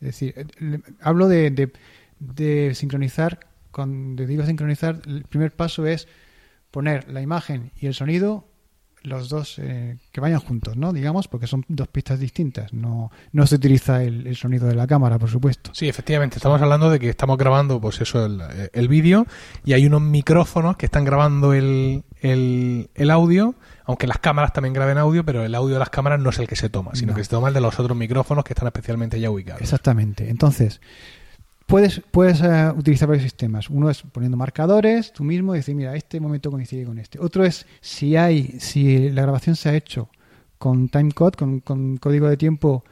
es decir, eh, hablo de, de sincronizar, cuando digo sincronizar, el primer paso es poner la imagen y el sonido los dos eh, que vayan juntos, ¿no? Digamos, porque son dos pistas distintas. No, no se utiliza el, el sonido de la cámara, por supuesto. Sí, efectivamente, estamos hablando de que estamos grabando, pues eso, el, el vídeo y hay unos micrófonos que están grabando el, el, el audio, aunque las cámaras también graben audio, pero el audio de las cámaras no es el que se toma, sino No. que se toma el de los otros micrófonos que están especialmente ya ubicados. Exactamente. Entonces, puedes, puedes eh, utilizar varios sistemas. Uno es poniendo marcadores, tú mismo, y decir, mira, este momento coincide con este. Otro es si hay, si la grabación se ha hecho con timecode, con, con código de tiempo,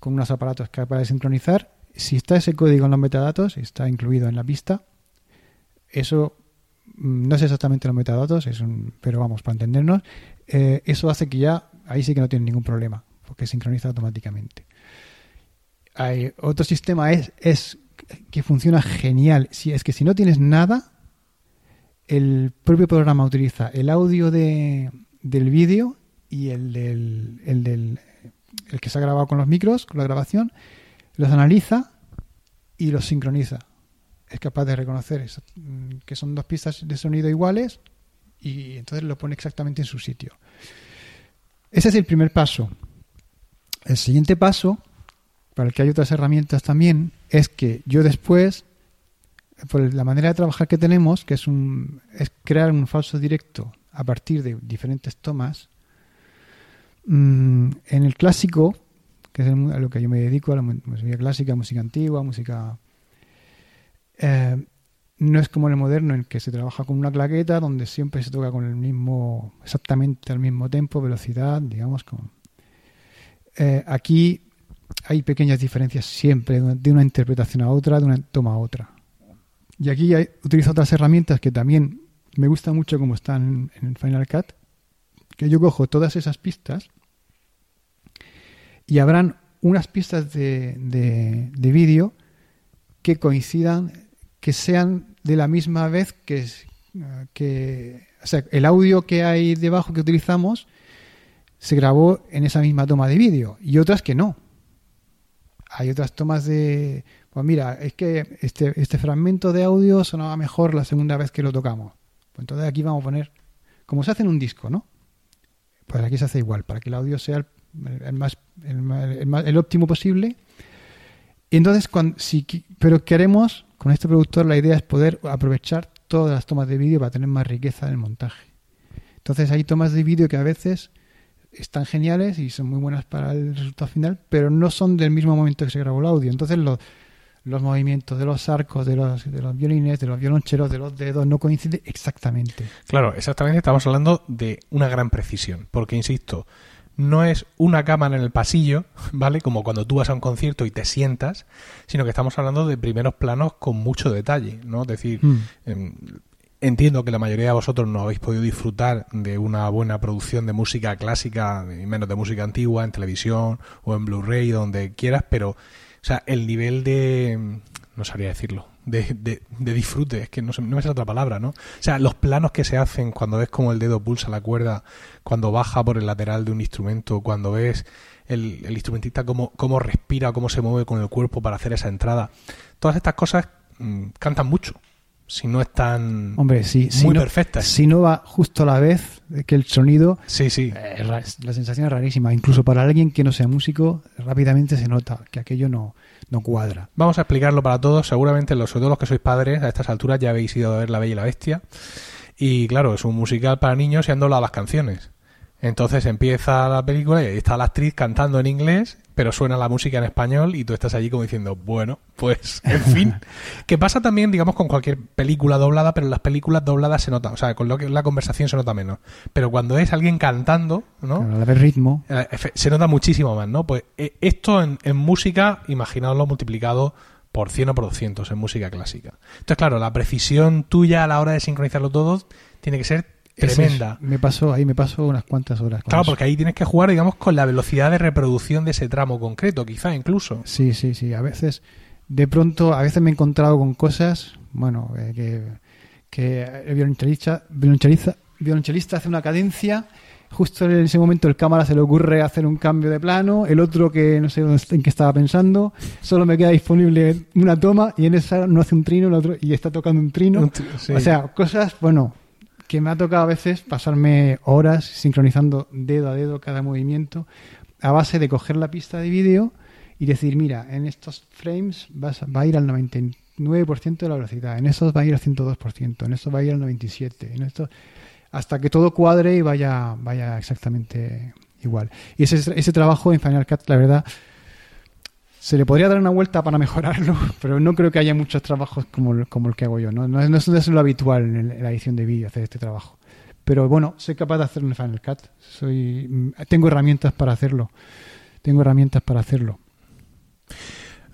con unos aparatos que para sincronizar, si está ese código en los metadatos, está incluido en la pista, eso mm, no es exactamente los metadatos, es un, pero vamos, para entendernos, eh, eso hace que ya ahí sí que no tiene ningún problema, porque sincroniza automáticamente. Hay otro sistema es, es que funciona genial. Si es que si no tienes nada, el propio programa utiliza el audio de, del vídeo y el del, el del el que se ha grabado con los micros, con la grabación, los analiza y los sincroniza. Es capaz de reconocer eso, mm, que son dos pistas de sonido iguales y entonces lo pone exactamente en su sitio. Ese es el primer paso. El siguiente paso, para el que hay otras herramientas también, es que yo después, por la manera de trabajar que tenemos, que es, un, es crear un falso directo a partir de diferentes tomas, mm, en el clásico, que es el- a lo que yo me dedico, a la música clásica, música antigua, música... eh, no es como en el moderno en que se trabaja con una claqueta donde siempre se toca con el mismo, exactamente al mismo tempo, velocidad, digamos, con, eh, aquí hay pequeñas diferencias siempre de una interpretación a otra, de una toma a otra. Y aquí hay- utilizo otras herramientas que también me gustan mucho como están en, en Final Cut, que yo cojo todas esas pistas y habrán unas pistas de, de, de vídeo que coincidan, que sean de la misma vez que, que o sea, el audio que hay debajo que utilizamos se grabó en esa misma toma de vídeo y otras que no. Hay otras tomas de, pues mira, es que este, este fragmento de audio sonaba mejor la segunda vez que lo tocamos. Pues entonces aquí vamos a poner, como se hace en un disco, ¿no? Pues aquí se hace igual, para que el audio sea el, más, el, el más- el óptimo posible. Y entonces, cuando, si, pero queremos, con este productor, la idea es poder aprovechar todas las tomas de vídeo para tener más riqueza en el montaje. Entonces hay tomas de vídeo que a veces están geniales y son muy buenas para el resultado final, pero no son del mismo momento que se grabó el audio. Entonces los, los movimientos de los arcos, de los, de los violines, de los violoncheros, de los dedos, no coinciden exactamente. Claro, exactamente estamos hablando de una gran precisión, porque insisto, no es una cámara en el pasillo, ¿vale? Como cuando tú vas a un concierto y te sientas, sino que estamos hablando de primeros planos con mucho detalle, ¿no? Es decir, Mm. em, entiendo que la mayoría de vosotros no habéis podido disfrutar de una buena producción de música clásica y menos de música antigua en televisión o en Blu-ray, donde quieras, pero, o sea, el nivel de, no sabría decirlo, de, de, de disfrute, es que no, no me sale otra palabra, ¿no? O sea, los planos que se hacen cuando ves como el dedo pulsa la cuerda, cuando baja por el lateral de un instrumento, cuando ves el, el instrumentista cómo, cómo respira, cómo se mueve con el cuerpo para hacer esa entrada, todas estas cosas mm, cantan mucho. Si no están Hombre, sí, si muy no, perfectas. Si no va justo a la vez que el sonido, Sí, sí. eh, la sensación es rarísima. Incluso para alguien que no sea músico, rápidamente se nota que aquello no, no cuadra. Vamos a explicarlo para todos. Seguramente, los, sobre todo los que sois padres, a estas alturas ya habéis ido a ver La Bella y la Bestia. Y claro, es un musical para niños y han doblado las canciones. Entonces empieza la película y ahí está la actriz cantando en inglés, pero suena la música en español y tú estás allí como diciendo, bueno, pues en fin. que pasa también, digamos, con cualquier película doblada, pero en las películas dobladas se nota, o sea, con lo que la conversación se nota menos. Pero cuando es alguien cantando, ¿no? Claro, haber ritmo, Eh, se nota muchísimo más, ¿no? Pues eh, esto en, en música, imaginaoslo multiplicado por 100 o por 200 en música clásica. Entonces, claro, la precisión tuya a la hora de sincronizarlo todo tiene que ser tremenda. me pasó, ahí me pasó unas cuantas horas. Claro, porque ahí tienes que jugar, digamos, con la velocidad de reproducción de ese tramo concreto, quizá incluso. Sí, sí, sí. A veces, de pronto, a veces me he encontrado con cosas, bueno, eh, que, que el violonchelista, violonchelista, violonchelista hace una cadencia justo en ese momento el cámara se le ocurre hacer un cambio de plano, el otro que no sé en qué estaba pensando, solo me queda disponible una toma y en esa no hace un trino el otro, y está tocando un trino. O sea, cosas, bueno, que me ha tocado a veces pasarme horas sincronizando dedo a dedo cada movimiento a base de coger la pista de vídeo y decir, mira, en estos frames vas, va a ir al 99% de la velocidad, en estos va a ir al 102%, en estos va a ir al 97%, en estos hasta que todo cuadre y vaya, vaya exactamente igual. Y ese, ese trabajo en Final Cut, la verdad, se le podría dar una vuelta para mejorarlo, pero no creo que haya muchos trabajos como, como el que hago yo. No, no, no es lo habitual en, la edición de vídeo hacer este trabajo. Pero bueno, soy capaz de hacerlo en Final Cut. Soy, tengo herramientas para hacerlo. Tengo herramientas para hacerlo.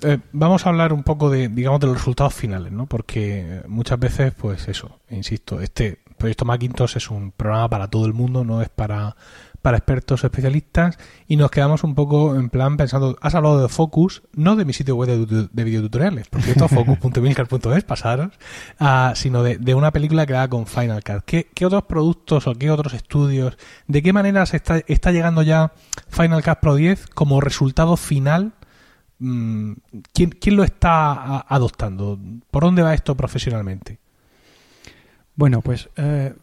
Eh, vamos a hablar un poco de, digamos, de los resultados finales, ¿no? Porque muchas veces, pues eso, insisto, este Proyecto Macintosh es un programa para todo el mundo, no es para, para expertos especialistas y nos quedamos un poco en plan pensando, has hablado de Focus, no de mi sitio web de, de videotutoriales, porque esto focus.milcar.es, pasaros, uh, sino de, una película creada con Final Cut. ¿Qué, ¿Qué, otros productos o qué otros estudios, de qué manera se está, está llegando ya Final Cut Pro 10 como resultado final? Mm, ¿Quién, ¿Quién lo está adoptando? ¿Por dónde va esto profesionalmente? Bueno, pues eh,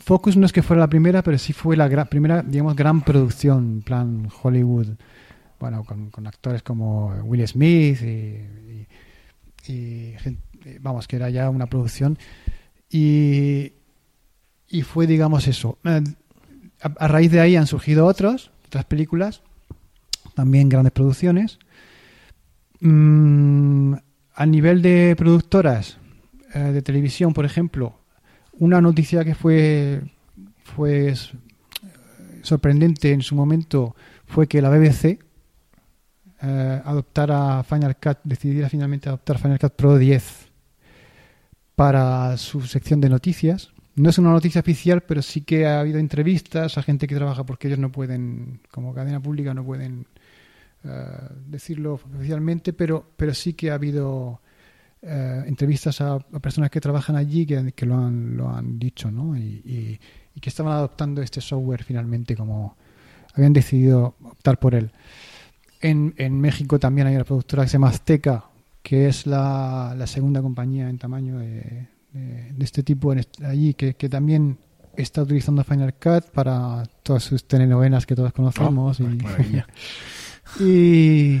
Focus no es que fuera la primera, pero sí fue la primera, digamos, gran producción, plan Hollywood, bueno, con, actores como Will Smith y, vamos, que era ya una producción. Y, y fue, digamos, eso. Eh, a, raíz de ahí han surgido otros, otras películas, también grandes producciones. Mm, a nivel de productoras eh, de televisión, por ejemplo, una noticia que fue, fue sorprendente en su momento fue que la BBC eh, adoptara Final Cut, decidiera finalmente adoptar Final Cut Pro 10 para su sección de noticias. No es una noticia oficial, pero sí que ha habido entrevistas a gente que trabaja porque ellos no pueden, como cadena pública, no pueden eh, decirlo oficialmente, pero, pero sí que ha habido eh, entrevistas a, personas que trabajan allí que, que lo, han, lo han dicho, ¿no? Y, que estaban adoptando este software finalmente como habían decidido optar por él. En, en México también hay una productora que se llama Azteca, que es la, la segunda compañía en tamaño de, de, este tipo en allí, que, que, también está utilizando Final Cut para todas sus telenovelas que todos conocemos. Oh, y, Y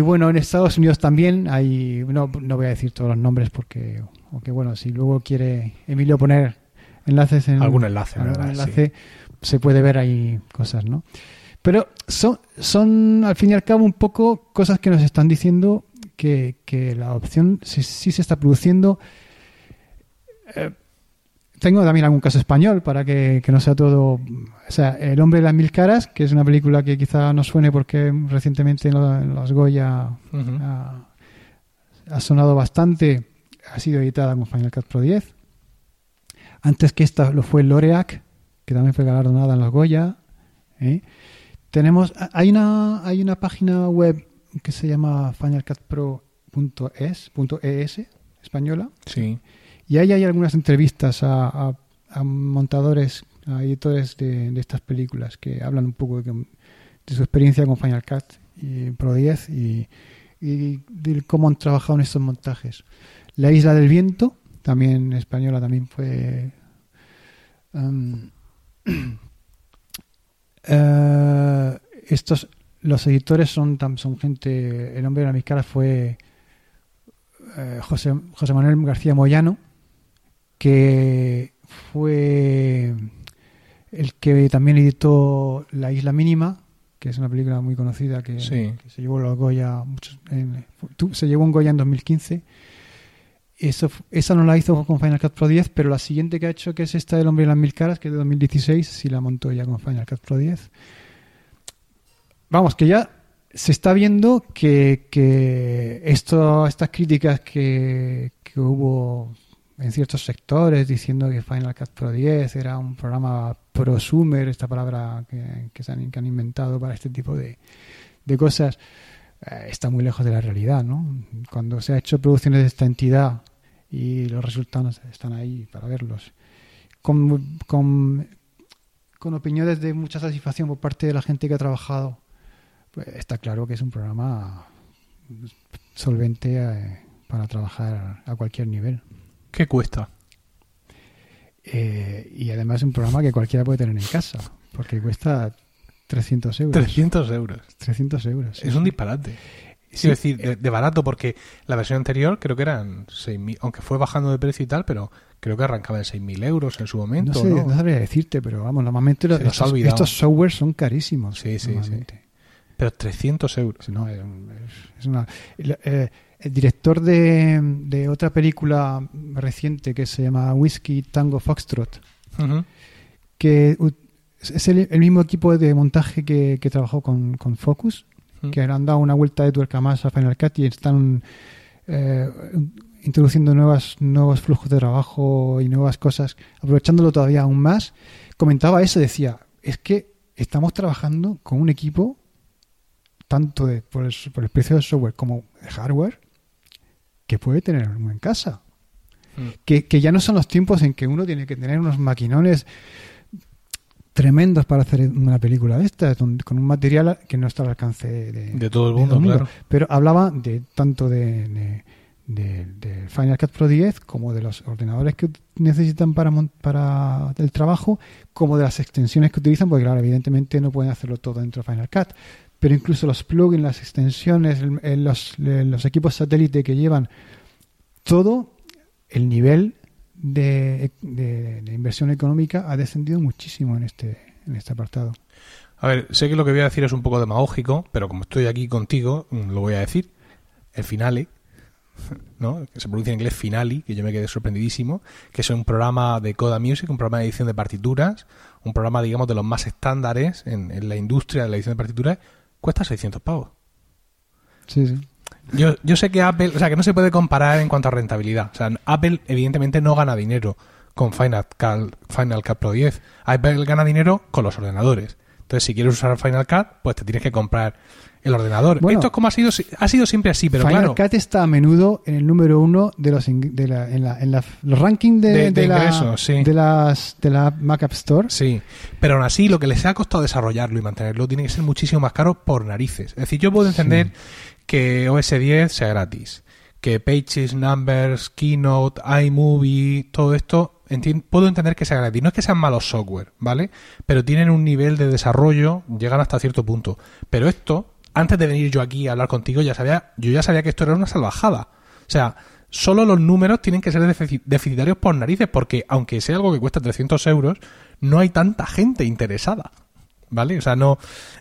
bueno, en Estados Unidos también hay, no, no voy a decir todos los nombres porque, aunque bueno, si luego quiere Emilio poner enlaces en algún enlace, algún enlace se puede ver ahí cosas, ¿no? Pero son, son al fin y al cabo un poco cosas que nos están diciendo que, que la opción sí, sí se está produciendo. Eh, tengo también algún caso español para que, no sea todo. O sea, El hombre de las mil caras, que es una película que quizá no suene porque recientemente en, los Goya ha, sonado bastante, ha sido editada con Final Cut Pro 10. Antes que esta lo fue Loreac, que también fue galardonada en los Goya. ¿eh? Tenemos, hay una, hay una página web que se llama finalcutpro.es, .es, española. Sí y ahí hay algunas entrevistas a, montadores, a editores de, estas películas que hablan un poco de, su experiencia con Final Cut y Pro 10 y, de cómo han trabajado en estos montajes. La Isla del Viento, también española, también fue... Um, eh, estos los editores son son gente el nombre de la mis caras fue eh, José, José Manuel García Moyano que fue el que también editó La Isla Mínima, que es una película muy conocida que, se llevó los Goya, se llevó un Goya en 2015. Eso, esa no la hizo con Final Cut Pro 10, pero la siguiente que ha hecho, que es esta del hombre de las mil caras, que es de 2016, sí la montó ya con Final Cut Pro 10. Vamos, que ya se está viendo que, que esto, estas críticas que, que hubo en ciertos sectores diciendo que Final Cut Pro 10 era un programa prosumer, esta palabra que, que, se han, que han inventado para este tipo de, de cosas, eh, está muy lejos de la realidad, ¿no? Cuando se ha hecho producciones de esta entidad y los resultados están ahí para verlos, con, con, con opiniones de mucha satisfacción por parte de la gente que ha trabajado, pues está claro que es un programa solvente eh, para trabajar a cualquier nivel. ¿Qué cuesta? Eh, y además es un programa que cualquiera puede tener en casa, porque cuesta 300 euros. 300 euros. 300 euros. Sí. Es un disparate. Sí, es decir, de, de, barato, porque la versión anterior creo que eran 6.000, aunque fue bajando de precio y tal, pero creo que arrancaba en 6.000 euros en su momento. No, sé, ¿no? no sabría decirte, pero vamos, normalmente los, estos, estos softwares son carísimos. Sí, sí, sí. Pero 300 euros. No, es, es una, eh, el, director de, de, otra película reciente que se llama Whiskey Tango Foxtrot, uh -huh. que es el, el, mismo equipo de montaje que, que trabajó con, con Focus, uh -huh. que han dado una vuelta de tuerca más a Final Cut y están eh, introduciendo nuevas, nuevos flujos de trabajo y nuevas cosas, aprovechándolo todavía aún más. Comentaba eso, decía, es que estamos trabajando con un equipo tanto de, por, el, por, el, precio del software como de hardware que puede tener uno en casa. Mm. Que, que, ya no son los tiempos en que uno tiene que tener unos maquinones tremendos para hacer una película de esta, con un material que no está al alcance de, de todo el mundo, mundo. Claro. Pero hablaba de tanto de, de, de, de, Final Cut Pro 10 como de los ordenadores que necesitan para, para el trabajo, como de las extensiones que utilizan, porque claro, evidentemente no pueden hacerlo todo dentro de Final Cut pero incluso los plugins, las extensiones, el, los, los, equipos satélite que llevan, todo el nivel de, de, inversión económica ha descendido muchísimo en este, en este apartado. A ver, sé que lo que voy a decir es un poco demagógico, pero como estoy aquí contigo, lo voy a decir. El finale, ¿no? que se pronuncia en inglés Finali, que yo me quedé sorprendidísimo, que es un programa de Coda Music, un programa de edición de partituras, un programa, digamos, de los más estándares en la industria de la edición de partituras, cuesta 600 pavos. Sí, sí. Yo, yo sé que Apple, o sea, que no se puede comparar en cuanto a rentabilidad. O sea, Apple evidentemente no gana dinero con Final Cut, Final Cut Pro 10. Apple gana dinero con los ordenadores. Entonces, si quieres usar Final Cut, pues te tienes que comprar el ordenador. Bueno, Esto es como ha sido, ha sido siempre así, pero Final claro. Cut está a menudo en el número uno de los de la, en la, en la los rankings de, de, de, la, sí. de las de la Mac App Store. Sí, pero aún así lo que les ha costado desarrollarlo y mantenerlo tiene que ser muchísimo más caro por narices. Es decir, yo puedo entender sí. que OS 10 sea gratis, que Pages, Numbers, Keynote, iMovie, todo esto puedo entender que sea gratis. No es que sean malos software, ¿vale? Pero tienen un nivel de desarrollo, llegan hasta cierto punto. Pero esto, antes de venir yo aquí a hablar contigo, ya sabía, yo ya sabía que esto era una salvajada. O sea, solo los números tienen que ser deficitarios por narices, porque aunque sea algo que cuesta 300 euros, no hay tanta gente interesada. ¿Vale? O sea, no.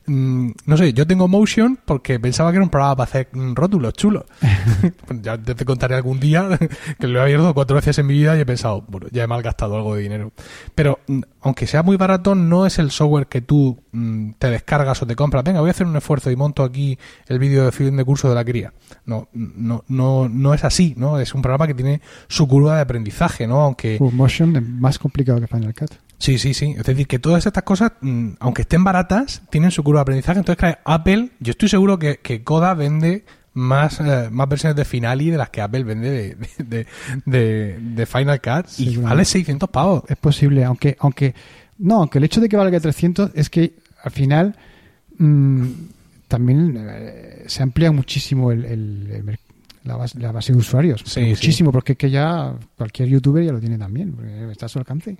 Mmm, no sé, yo tengo Motion porque pensaba que era un programa para hacer rótulos chulos. ya te contaré algún día que lo he abierto cuatro veces en mi vida y he pensado, bueno, ya he malgastado algo de dinero. Pero, mmm, aunque sea muy barato, no es el software que tú mmm, te descargas o te compras. Venga, voy a hacer un esfuerzo y monto aquí el vídeo de fin de curso de la cría. No, no, no, no es así, ¿no? Es un programa que tiene su curva de aprendizaje, ¿no? Aunque. Uh, Motion es más complicado que Final Cut. Sí, sí, sí. Es decir, que todas estas cosas, mmm, aunque estén baratas, tienen su curva de aprendizaje. Entonces, claro, Apple, yo estoy seguro que, que Coda vende más, eh, más versiones de Finali de las que Apple vende de, de, de, de Final Cut y vale 600 pavos. Es posible, aunque, aunque, no, aunque el hecho de que valga 300 es que al final mmm, también eh, se amplía muchísimo el, el, el la, base, la base, de usuarios. Sí, muchísimo, sí. porque es que ya cualquier youtuber ya lo tiene también, porque está a su alcance.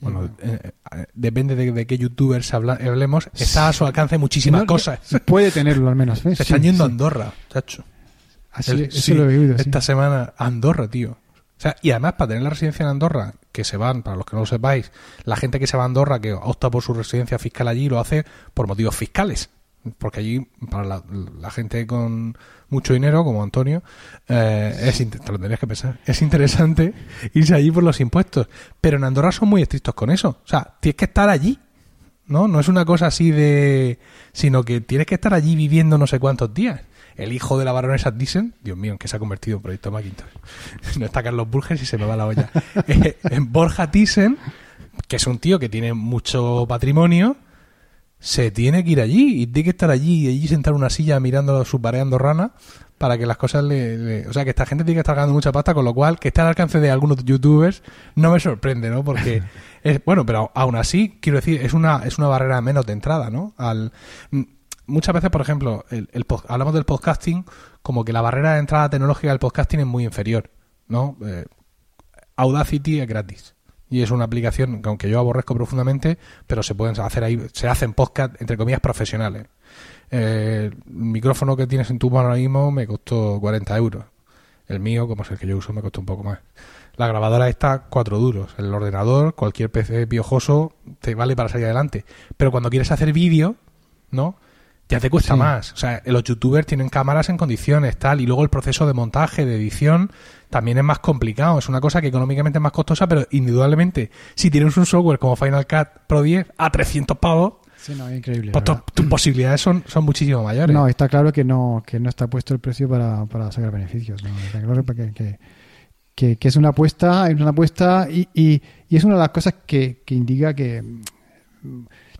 Bueno, eh, depende de, de, qué youtubers habla, hablemos, está a su alcance muchísimas no, cosas. Puede tenerlo al menos. ¿ves? Se están yendo a Andorra, chacho. Así, El, eso lo he oído. Esta semana, Andorra, tío. O sea, y además, para tener la residencia en Andorra, que se van, para los que no lo sepáis, la gente que se va a Andorra, que opta por su residencia fiscal allí, lo hace por motivos fiscales. Porque allí, para la, gente con mucho dinero, como Antonio, eh, es, te lo tendrías que pensar, es interesante irse allí por los impuestos. Pero en Andorra son muy estrictos con eso. O sea, tienes que estar allí. ¿no? No es una cosa así de... sino que tienes que estar allí viviendo no sé cuántos días. El hijo de la baronesa Thyssen, Dios mío, en que se ha convertido en proyecto Macintosh. no está Carlos Burges y se me va la olla. Eh, Borja Thyssen, que es un tío que tiene mucho patrimonio, se tiene que ir allí y tiene que estar allí y allí sentar en una silla mirando su pareando rana para que las cosas le, O sea, que esta gente tiene que estar ganando mucha pasta, con lo cual que esté al alcance de algunos youtubers no me sorprende, ¿no? Porque es bueno, pero aún así, quiero decir, es una, es una barrera menos de entrada, ¿no? Al, muchas veces, por ejemplo, el, hablamos del podcasting como que la barrera de entrada tecnológica del podcasting es muy inferior, ¿no? Eh, Audacity es gratis y es una aplicación que aunque yo aborrezco profundamente, pero se pueden hacer ahí, se hacen podcast entre comillas profesionales. Eh, el micrófono que tienes en tu mano ahora mismo me costó 40 euros. El mío, como es el que yo uso, me costó un poco más. La grabadora está cuatro duros. El ordenador, cualquier PC piojoso, te vale para salir adelante. Pero cuando quieres hacer vídeo, ¿no? Ya te cuesta más. O sea, los youtubers tienen cámaras en condiciones, tal, y luego el proceso de montaje, de edición, también es más complicado. Es una cosa que económicamente es más costosa, pero indudablemente, si tienes un software como Final Cut Pro 10 a 300 pavos, Sí, no, increíble. Pues tus posibilidades son, son muchísimo mayores. No, está claro que no, que no está puesto el precio para, para sacar beneficios. Está claro que, que, que, es una apuesta, es una apuesta y, y, y, es una de las cosas que, que indica que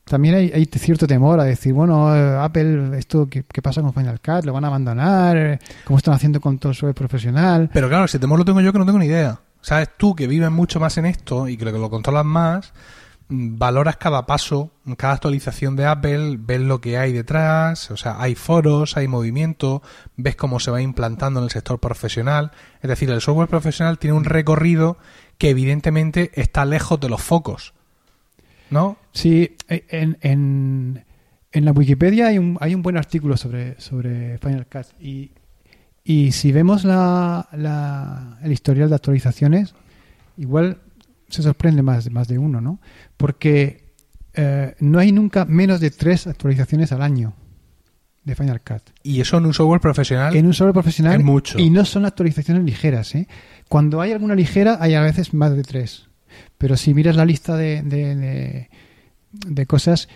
también hay, hay, cierto temor a decir, bueno, eh, Apple, esto ¿qué, qué, pasa con Final Cut? ¿Lo van a abandonar? ¿Cómo están haciendo con todo su profesional? Pero claro, ese temor lo tengo yo que no tengo ni idea. Sabes tú que vives mucho más en esto y que lo controlas más, valoras cada paso, cada actualización de Apple, ves lo que hay detrás, o sea, hay foros, hay movimiento, ves cómo se va implantando en el sector profesional. Es decir, el software profesional tiene un recorrido que evidentemente está lejos de los focos. ¿No? Sí, en, en, en la Wikipedia hay un, hay un buen artículo sobre, sobre Final Cut y, y si vemos la, la, el historial de actualizaciones, igual se sorprende más, más de uno, ¿no? Porque eh, no hay nunca menos de tres actualizaciones al año de Final Cut. Y eso en un software profesional. En un software profesional. Es mucho. Y no son actualizaciones ligeras, ¿eh? Cuando hay alguna ligera, hay a veces más de tres. Pero si miras la lista de, de, de, de cosas,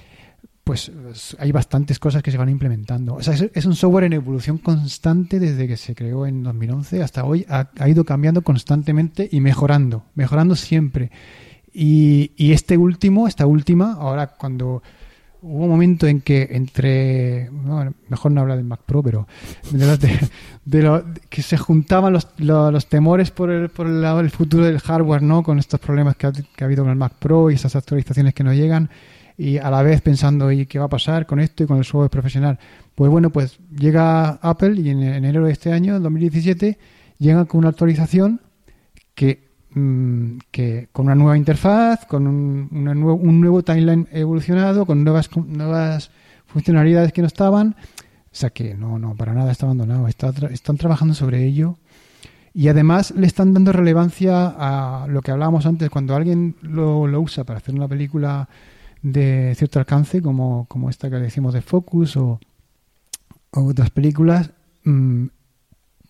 pues hay bastantes cosas que se van implementando. O sea, es, un software en evolución constante desde que se creó en 2011 hasta hoy. Ha, ido cambiando constantemente y mejorando, mejorando siempre. Y, y, este último, esta última, ahora cuando hubo un momento en que entre, mejor no hablar del Mac Pro, pero de, lo, que se juntaban los, los, temores por el, por el, el, futuro del hardware, ¿no? Con estos problemas que ha, que ha habido con el Mac Pro y esas actualizaciones que no llegan y a la vez pensando, ¿y qué va a pasar con esto y con el software profesional? Pues bueno, pues llega Apple y en enero de este año, 2017, llega con una actualización que, que con una nueva interfaz, con un, nuevo, un nuevo timeline evolucionado, con nuevas, nuevas funcionalidades que no estaban. O sea que no, no, para nada está abandonado. Está están trabajando sobre ello. Y además le están dando relevancia a lo que hablábamos antes, cuando alguien lo, lo usa para hacer una película de cierto alcance, como, como esta que decimos de Focus o, otras películas, mm,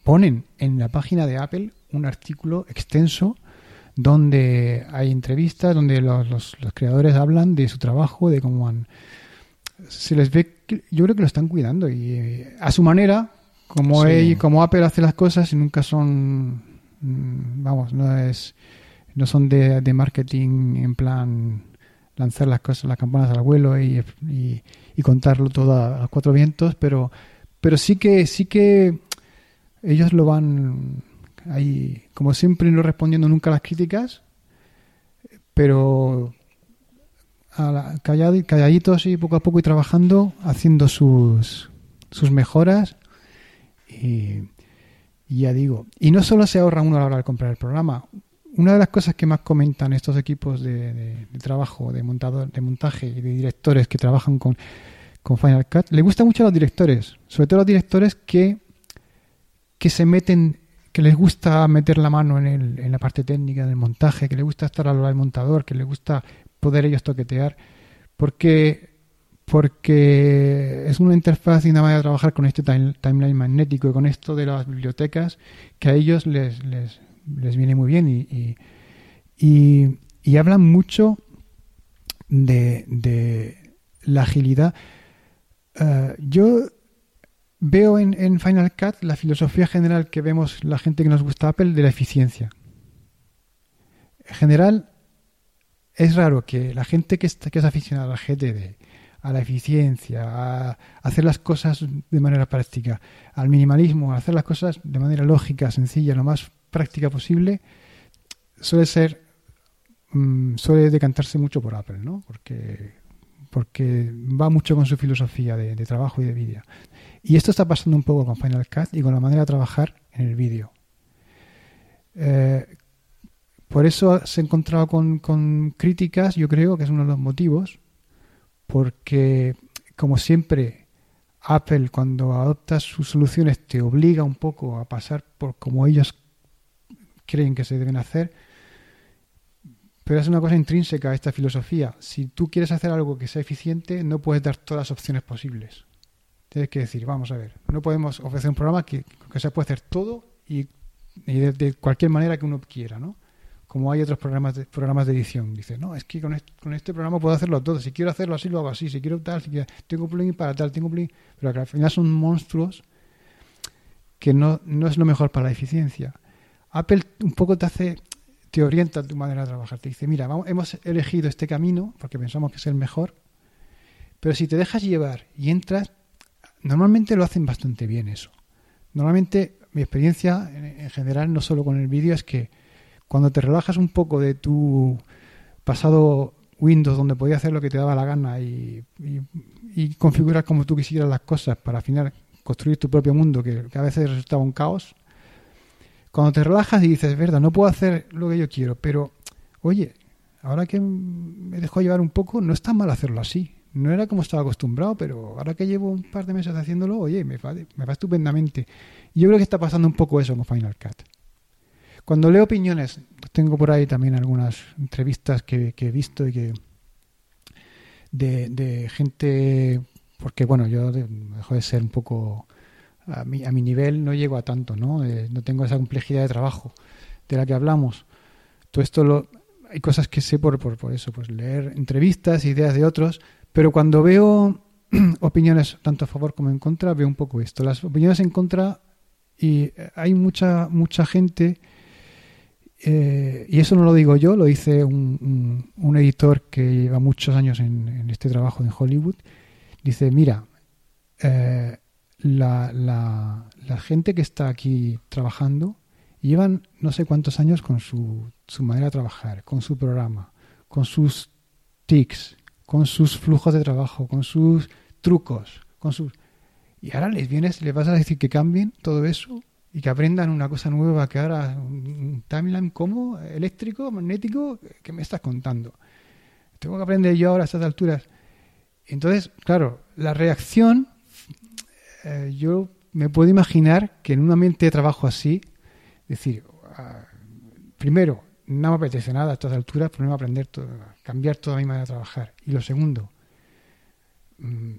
ponen en la página de Apple un artículo extenso donde hay entrevistas, donde los, los, creadores hablan de su trabajo, de cómo han... Se les ve, yo creo que lo están cuidando y eh, a su manera, como, como Apple hace las cosas y nunca son, mm, vamos, no es, no son de, de marketing en plan lanzar las cosas, las campanas al vuelo y, y, contarlo todo a, los cuatro vientos, pero, pero sí que, sí que ellos lo van ahí, como siempre, no respondiendo nunca a las críticas, pero a calladitos y poco a poco y trabajando, haciendo sus, sus mejoras. Y, ya digo, y no solo se ahorra uno a la hora de comprar el programa, una de las cosas que más comentan estos equipos de, trabajo, de montador, de montaje y de directores que trabajan con, Final Cut, le gusta mucho a los directores, sobre todo a los directores que, que se meten, que les gusta meter la mano en, el, en la parte técnica del montaje, que les gusta estar al lado del montador, que les gusta poder ellos toquetear, porque porque es una interfaz y una manera de trabajar con este timeline magnético y con esto de las bibliotecas que a ellos les, les, les viene muy bien y, y, hablan mucho de, de, la agilidad. Eh, yo veo en, Final Cut la filosofía general que vemos la gente que nos gusta Apple de la eficiencia. En general, es raro que la gente que, está, es aficionada al GTD, a la eficiencia, a hacer las cosas de manera práctica, al minimalismo, a hacer las cosas de manera lógica, sencilla, lo más práctica posible, suele ser, mm, suele decantarse mucho por Apple, ¿no? Porque, porque va mucho con su filosofía de, trabajo y de vídeo. Y esto está pasando un poco con Final Cut y con la manera de trabajar en el vídeo. Eh, por eso se ha encontrado con, con, críticas, yo creo que es uno de los motivos, porque como siempre Apple cuando adopta sus soluciones te obliga un poco a pasar por como ellos creen que se deben hacer, pero es una cosa intrínseca a esta filosofía. Si tú quieres hacer algo que sea eficiente, no puedes dar todas las opciones posibles. Tienes que decir, vamos a ver, no podemos ofrecer un programa que, que se puede hacer todo y, de, cualquier manera que uno quiera, ¿no? Como hay otros programas de, programas de edición. Dice, no, es que con este, programa puedo hacerlo todo. Si quiero hacerlo así, lo hago así. Si quiero tal, si quiero, tengo un plugin para tal, tengo un plugin... Pero al final son monstruos que no, no es lo mejor para la eficiencia. Apple un poco te hace, te orienta tu manera de trabajar. Te dice, mira, vamos, hemos elegido este camino porque pensamos que es el mejor, pero si te dejas llevar y entras, normalmente lo hacen bastante bien eso. Normalmente mi experiencia en, general, no solo con el vídeo, es que cuando te relajas un poco de tu pasado Windows, donde podías hacer lo que te daba la gana y, y, configurar como tú quisieras las cosas para al final construir tu propio mundo, que, a veces resultaba un caos, cuando te relajas y dices, verdad, no puedo hacer lo que yo quiero, pero, oye, ahora que me dejo llevar un poco, no está mal hacerlo así. No era como estaba acostumbrado, pero ahora que llevo un par de meses haciéndolo, oye, me va, me va estupendamente. Yo creo que está pasando un poco eso con Final Cut. Cuando leo opiniones, tengo por ahí también algunas entrevistas que, he visto y que de, gente, porque bueno, yo dejo de ser un poco a mi, a mi nivel no llego a tanto, ¿no? No tengo esa complejidad de trabajo de la que hablamos. Todo esto lo, hay cosas que sé por, por, por eso, pues leer entrevistas, ideas de otros, pero cuando veo opiniones tanto a favor como en contra, veo un poco esto. Las opiniones en contra, y hay mucha, mucha gente, eh, y eso no lo digo yo, lo dice un, un, editor que lleva muchos años en, en, este trabajo en Hollywood, dice, mira, eh, la, la, la, gente que está aquí trabajando llevan no sé cuántos años con su, su manera de trabajar, con su programa, con sus tics, con sus flujos de trabajo, con sus trucos, con sus... Y ahora les vienes, les vas a decir que cambien todo eso y que aprendan una cosa nueva, que ahora un timeline como eléctrico, magnético, que me estás contando. Tengo que aprender yo ahora a estas alturas. Entonces, claro, la reacción eh, yo me puedo imaginar que en un ambiente de trabajo así, decir, ah, primero, no me apetece nada a estas alturas ponerme a aprender, todo, cambiar toda mi manera de trabajar. Y lo segundo, mm,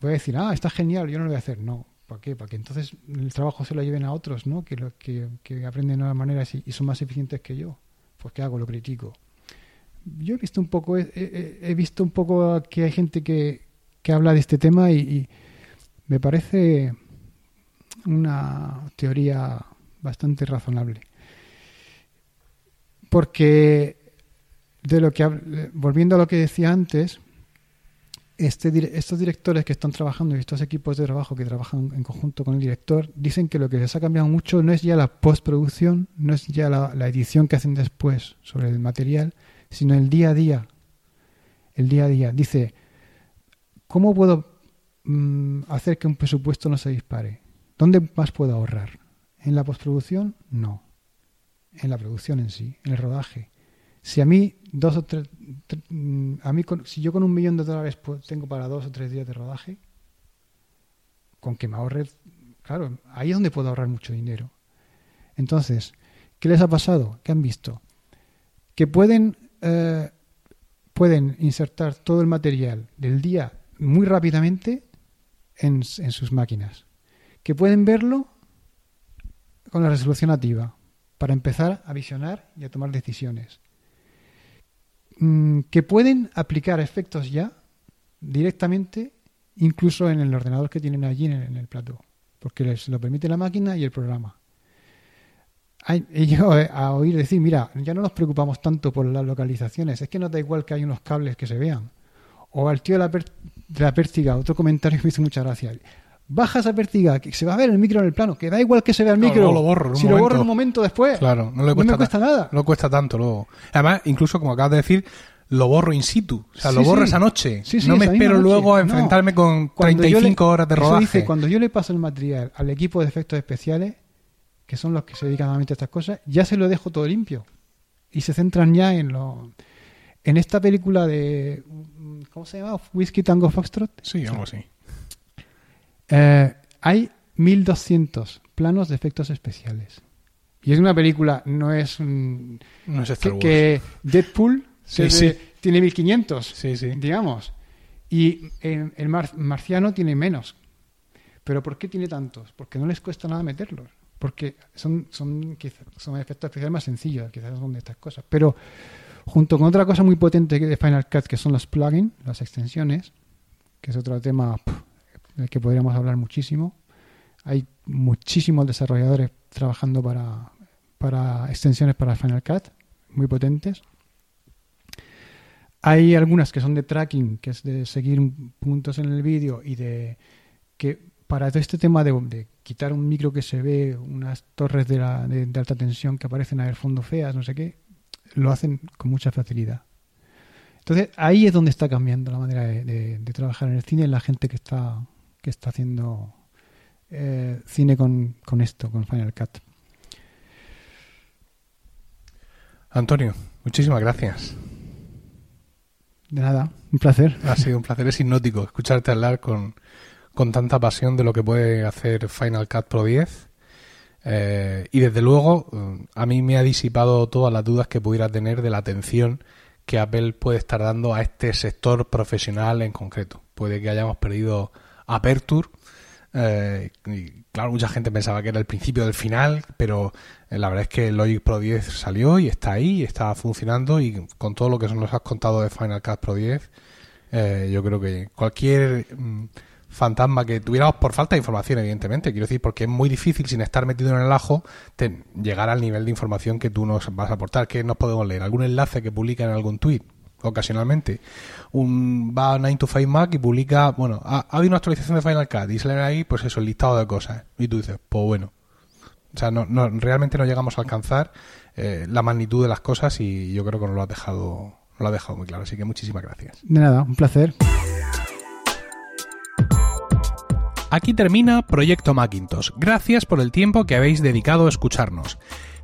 voy a decir, ah, está genial, yo no lo voy a hacer. No, ¿para qué? Para que entonces el trabajo se lo lleven a otros, ¿no? Que, que, aprenden de nuevas maneras y, son más eficientes que yo. Pues ¿qué hago? Lo critico. Yo he visto un poco, he, visto un poco que hay gente que, que habla de este tema y me parece una teoría bastante razonable. Porque de lo que volviendo a lo que decía antes, este, estos directores que están trabajando y estos equipos de trabajo que trabajan en conjunto con el director dicen que lo que les ha cambiado mucho no es ya la postproducción, no es ya la, edición que hacen después sobre el material, sino el día a día. El día a día. Dice, ¿cómo puedo Mm, hacer que un presupuesto no se dispare? ¿Dónde más puedo ahorrar? ¿En la postproducción? No. En la producción en sí, en el rodaje. Si a mí dos o tres, mm, a mí si yo con un millón de dólares tengo para dos o tres días de rodaje, con que me ahorre, claro, ahí es donde puedo ahorrar mucho dinero. Entonces, ¿qué les ha pasado? ¿Qué han visto? Que pueden, eh, pueden insertar todo el material del día muy rápidamente en, sus máquinas, que pueden verlo con la resolución nativa para empezar a visionar y a tomar decisiones, mm, que pueden aplicar efectos ya directamente, incluso en el ordenador que tienen allí en el, plató, porque les lo permite la máquina y el programa. He llegado a oír decir, mira, ya no nos preocupamos tanto por las localizaciones, es que nos da igual que hay unos cables que se vean. O al tío de la, per- de la pértiga, otro comentario que me hizo mucha gracia. Baja esa pértiga, que se va a ver el micro en el plano, que da igual que se vea el No, micro. luego lo borro si lo borro un momento después, Claro, no le cuesta, me cuesta ta- nada. No cuesta tanto luego. Además, incluso como acabas de decir, lo borro in situ. O sea, Sí, lo borro sí. esa noche. Sí, no me espero luego a No. enfrentarme con Cuando yo 35 le- horas de eso rodaje. dice, cuando yo le paso el material al equipo de efectos especiales, que son los que se dedican normalmente a estas cosas, ya se lo dejo todo limpio. Y se centran ya en lo... En esta película de... ¿Cómo se llama? Whiskey Tango Foxtrot. Sí, algo así. Eh, hay 1200 planos de efectos especiales. Y es una película, no es un... No es Star Que, Wars. que Deadpool Sí, sí. tiene 1500 Sí, digamos. Y el, el mar- marciano tiene menos. ¿Pero por qué tiene tantos? Porque no les cuesta nada meterlos. Porque son, son, quizá- son efectos especiales más sencillos, quizás son de estas cosas. Pero junto con otra cosa muy potente de Final Cut, que son los plugins, las extensiones, que es otro tema del que podríamos hablar muchísimo. Hay muchísimos desarrolladores trabajando para, para extensiones para Final Cut, muy potentes. Hay algunas que son de tracking, que es de seguir puntos en el vídeo y de que para todo este tema de, quitar un micro que se ve, unas torres de, la- de- alta tensión que aparecen al fondo feas, no sé qué, lo hacen con mucha facilidad. Entonces ahí es donde está cambiando la manera de- de trabajar en el cine, la gente que está, que está haciendo eh, cine con, con esto, con Final Cut. Antonio, muchísimas gracias. De nada, un placer. Ha sido un placer, es hipnótico escucharte hablar con, con tanta pasión de lo que puede hacer Final Cut Pro 10. Eh, y desde luego, eh, a mí me ha disipado todas las dudas que pudiera tener de la atención que Apple puede estar dando a este sector profesional en concreto. Puede que hayamos perdido Aperture. eh, y claro, mucha gente pensaba que era el principio del final, pero eh, la verdad es que Logic Pro 10 salió y está ahí, está funcionando y con todo lo que nos has contado de Final Cut Pro 10, eh, yo creo que cualquier mm, fantasma que tuviéramos por falta de información, evidentemente, quiero decir, porque es muy difícil sin estar metido en el ajo te- llegar al nivel de información que tú nos vas a aportar. ¿Qué nos podemos leer? ¿Algún enlace que publica en algún tweet? Ocasionalmente. Un va a 9 to 5 Mac y publica, bueno, ha, ha habido una actualización de Final Cut y sale ahí, pues eso, el listado de cosas. Y tú dices, pues bueno. O sea, no, no, realmente no llegamos a alcanzar eh, la magnitud de las cosas y yo creo que nos lo ha dejado, nos lo ha dejado muy claro. Así que muchísimas gracias. De nada, un placer. Aquí termina Proyecto Macintosh. Gracias por el tiempo que habéis dedicado a escucharnos.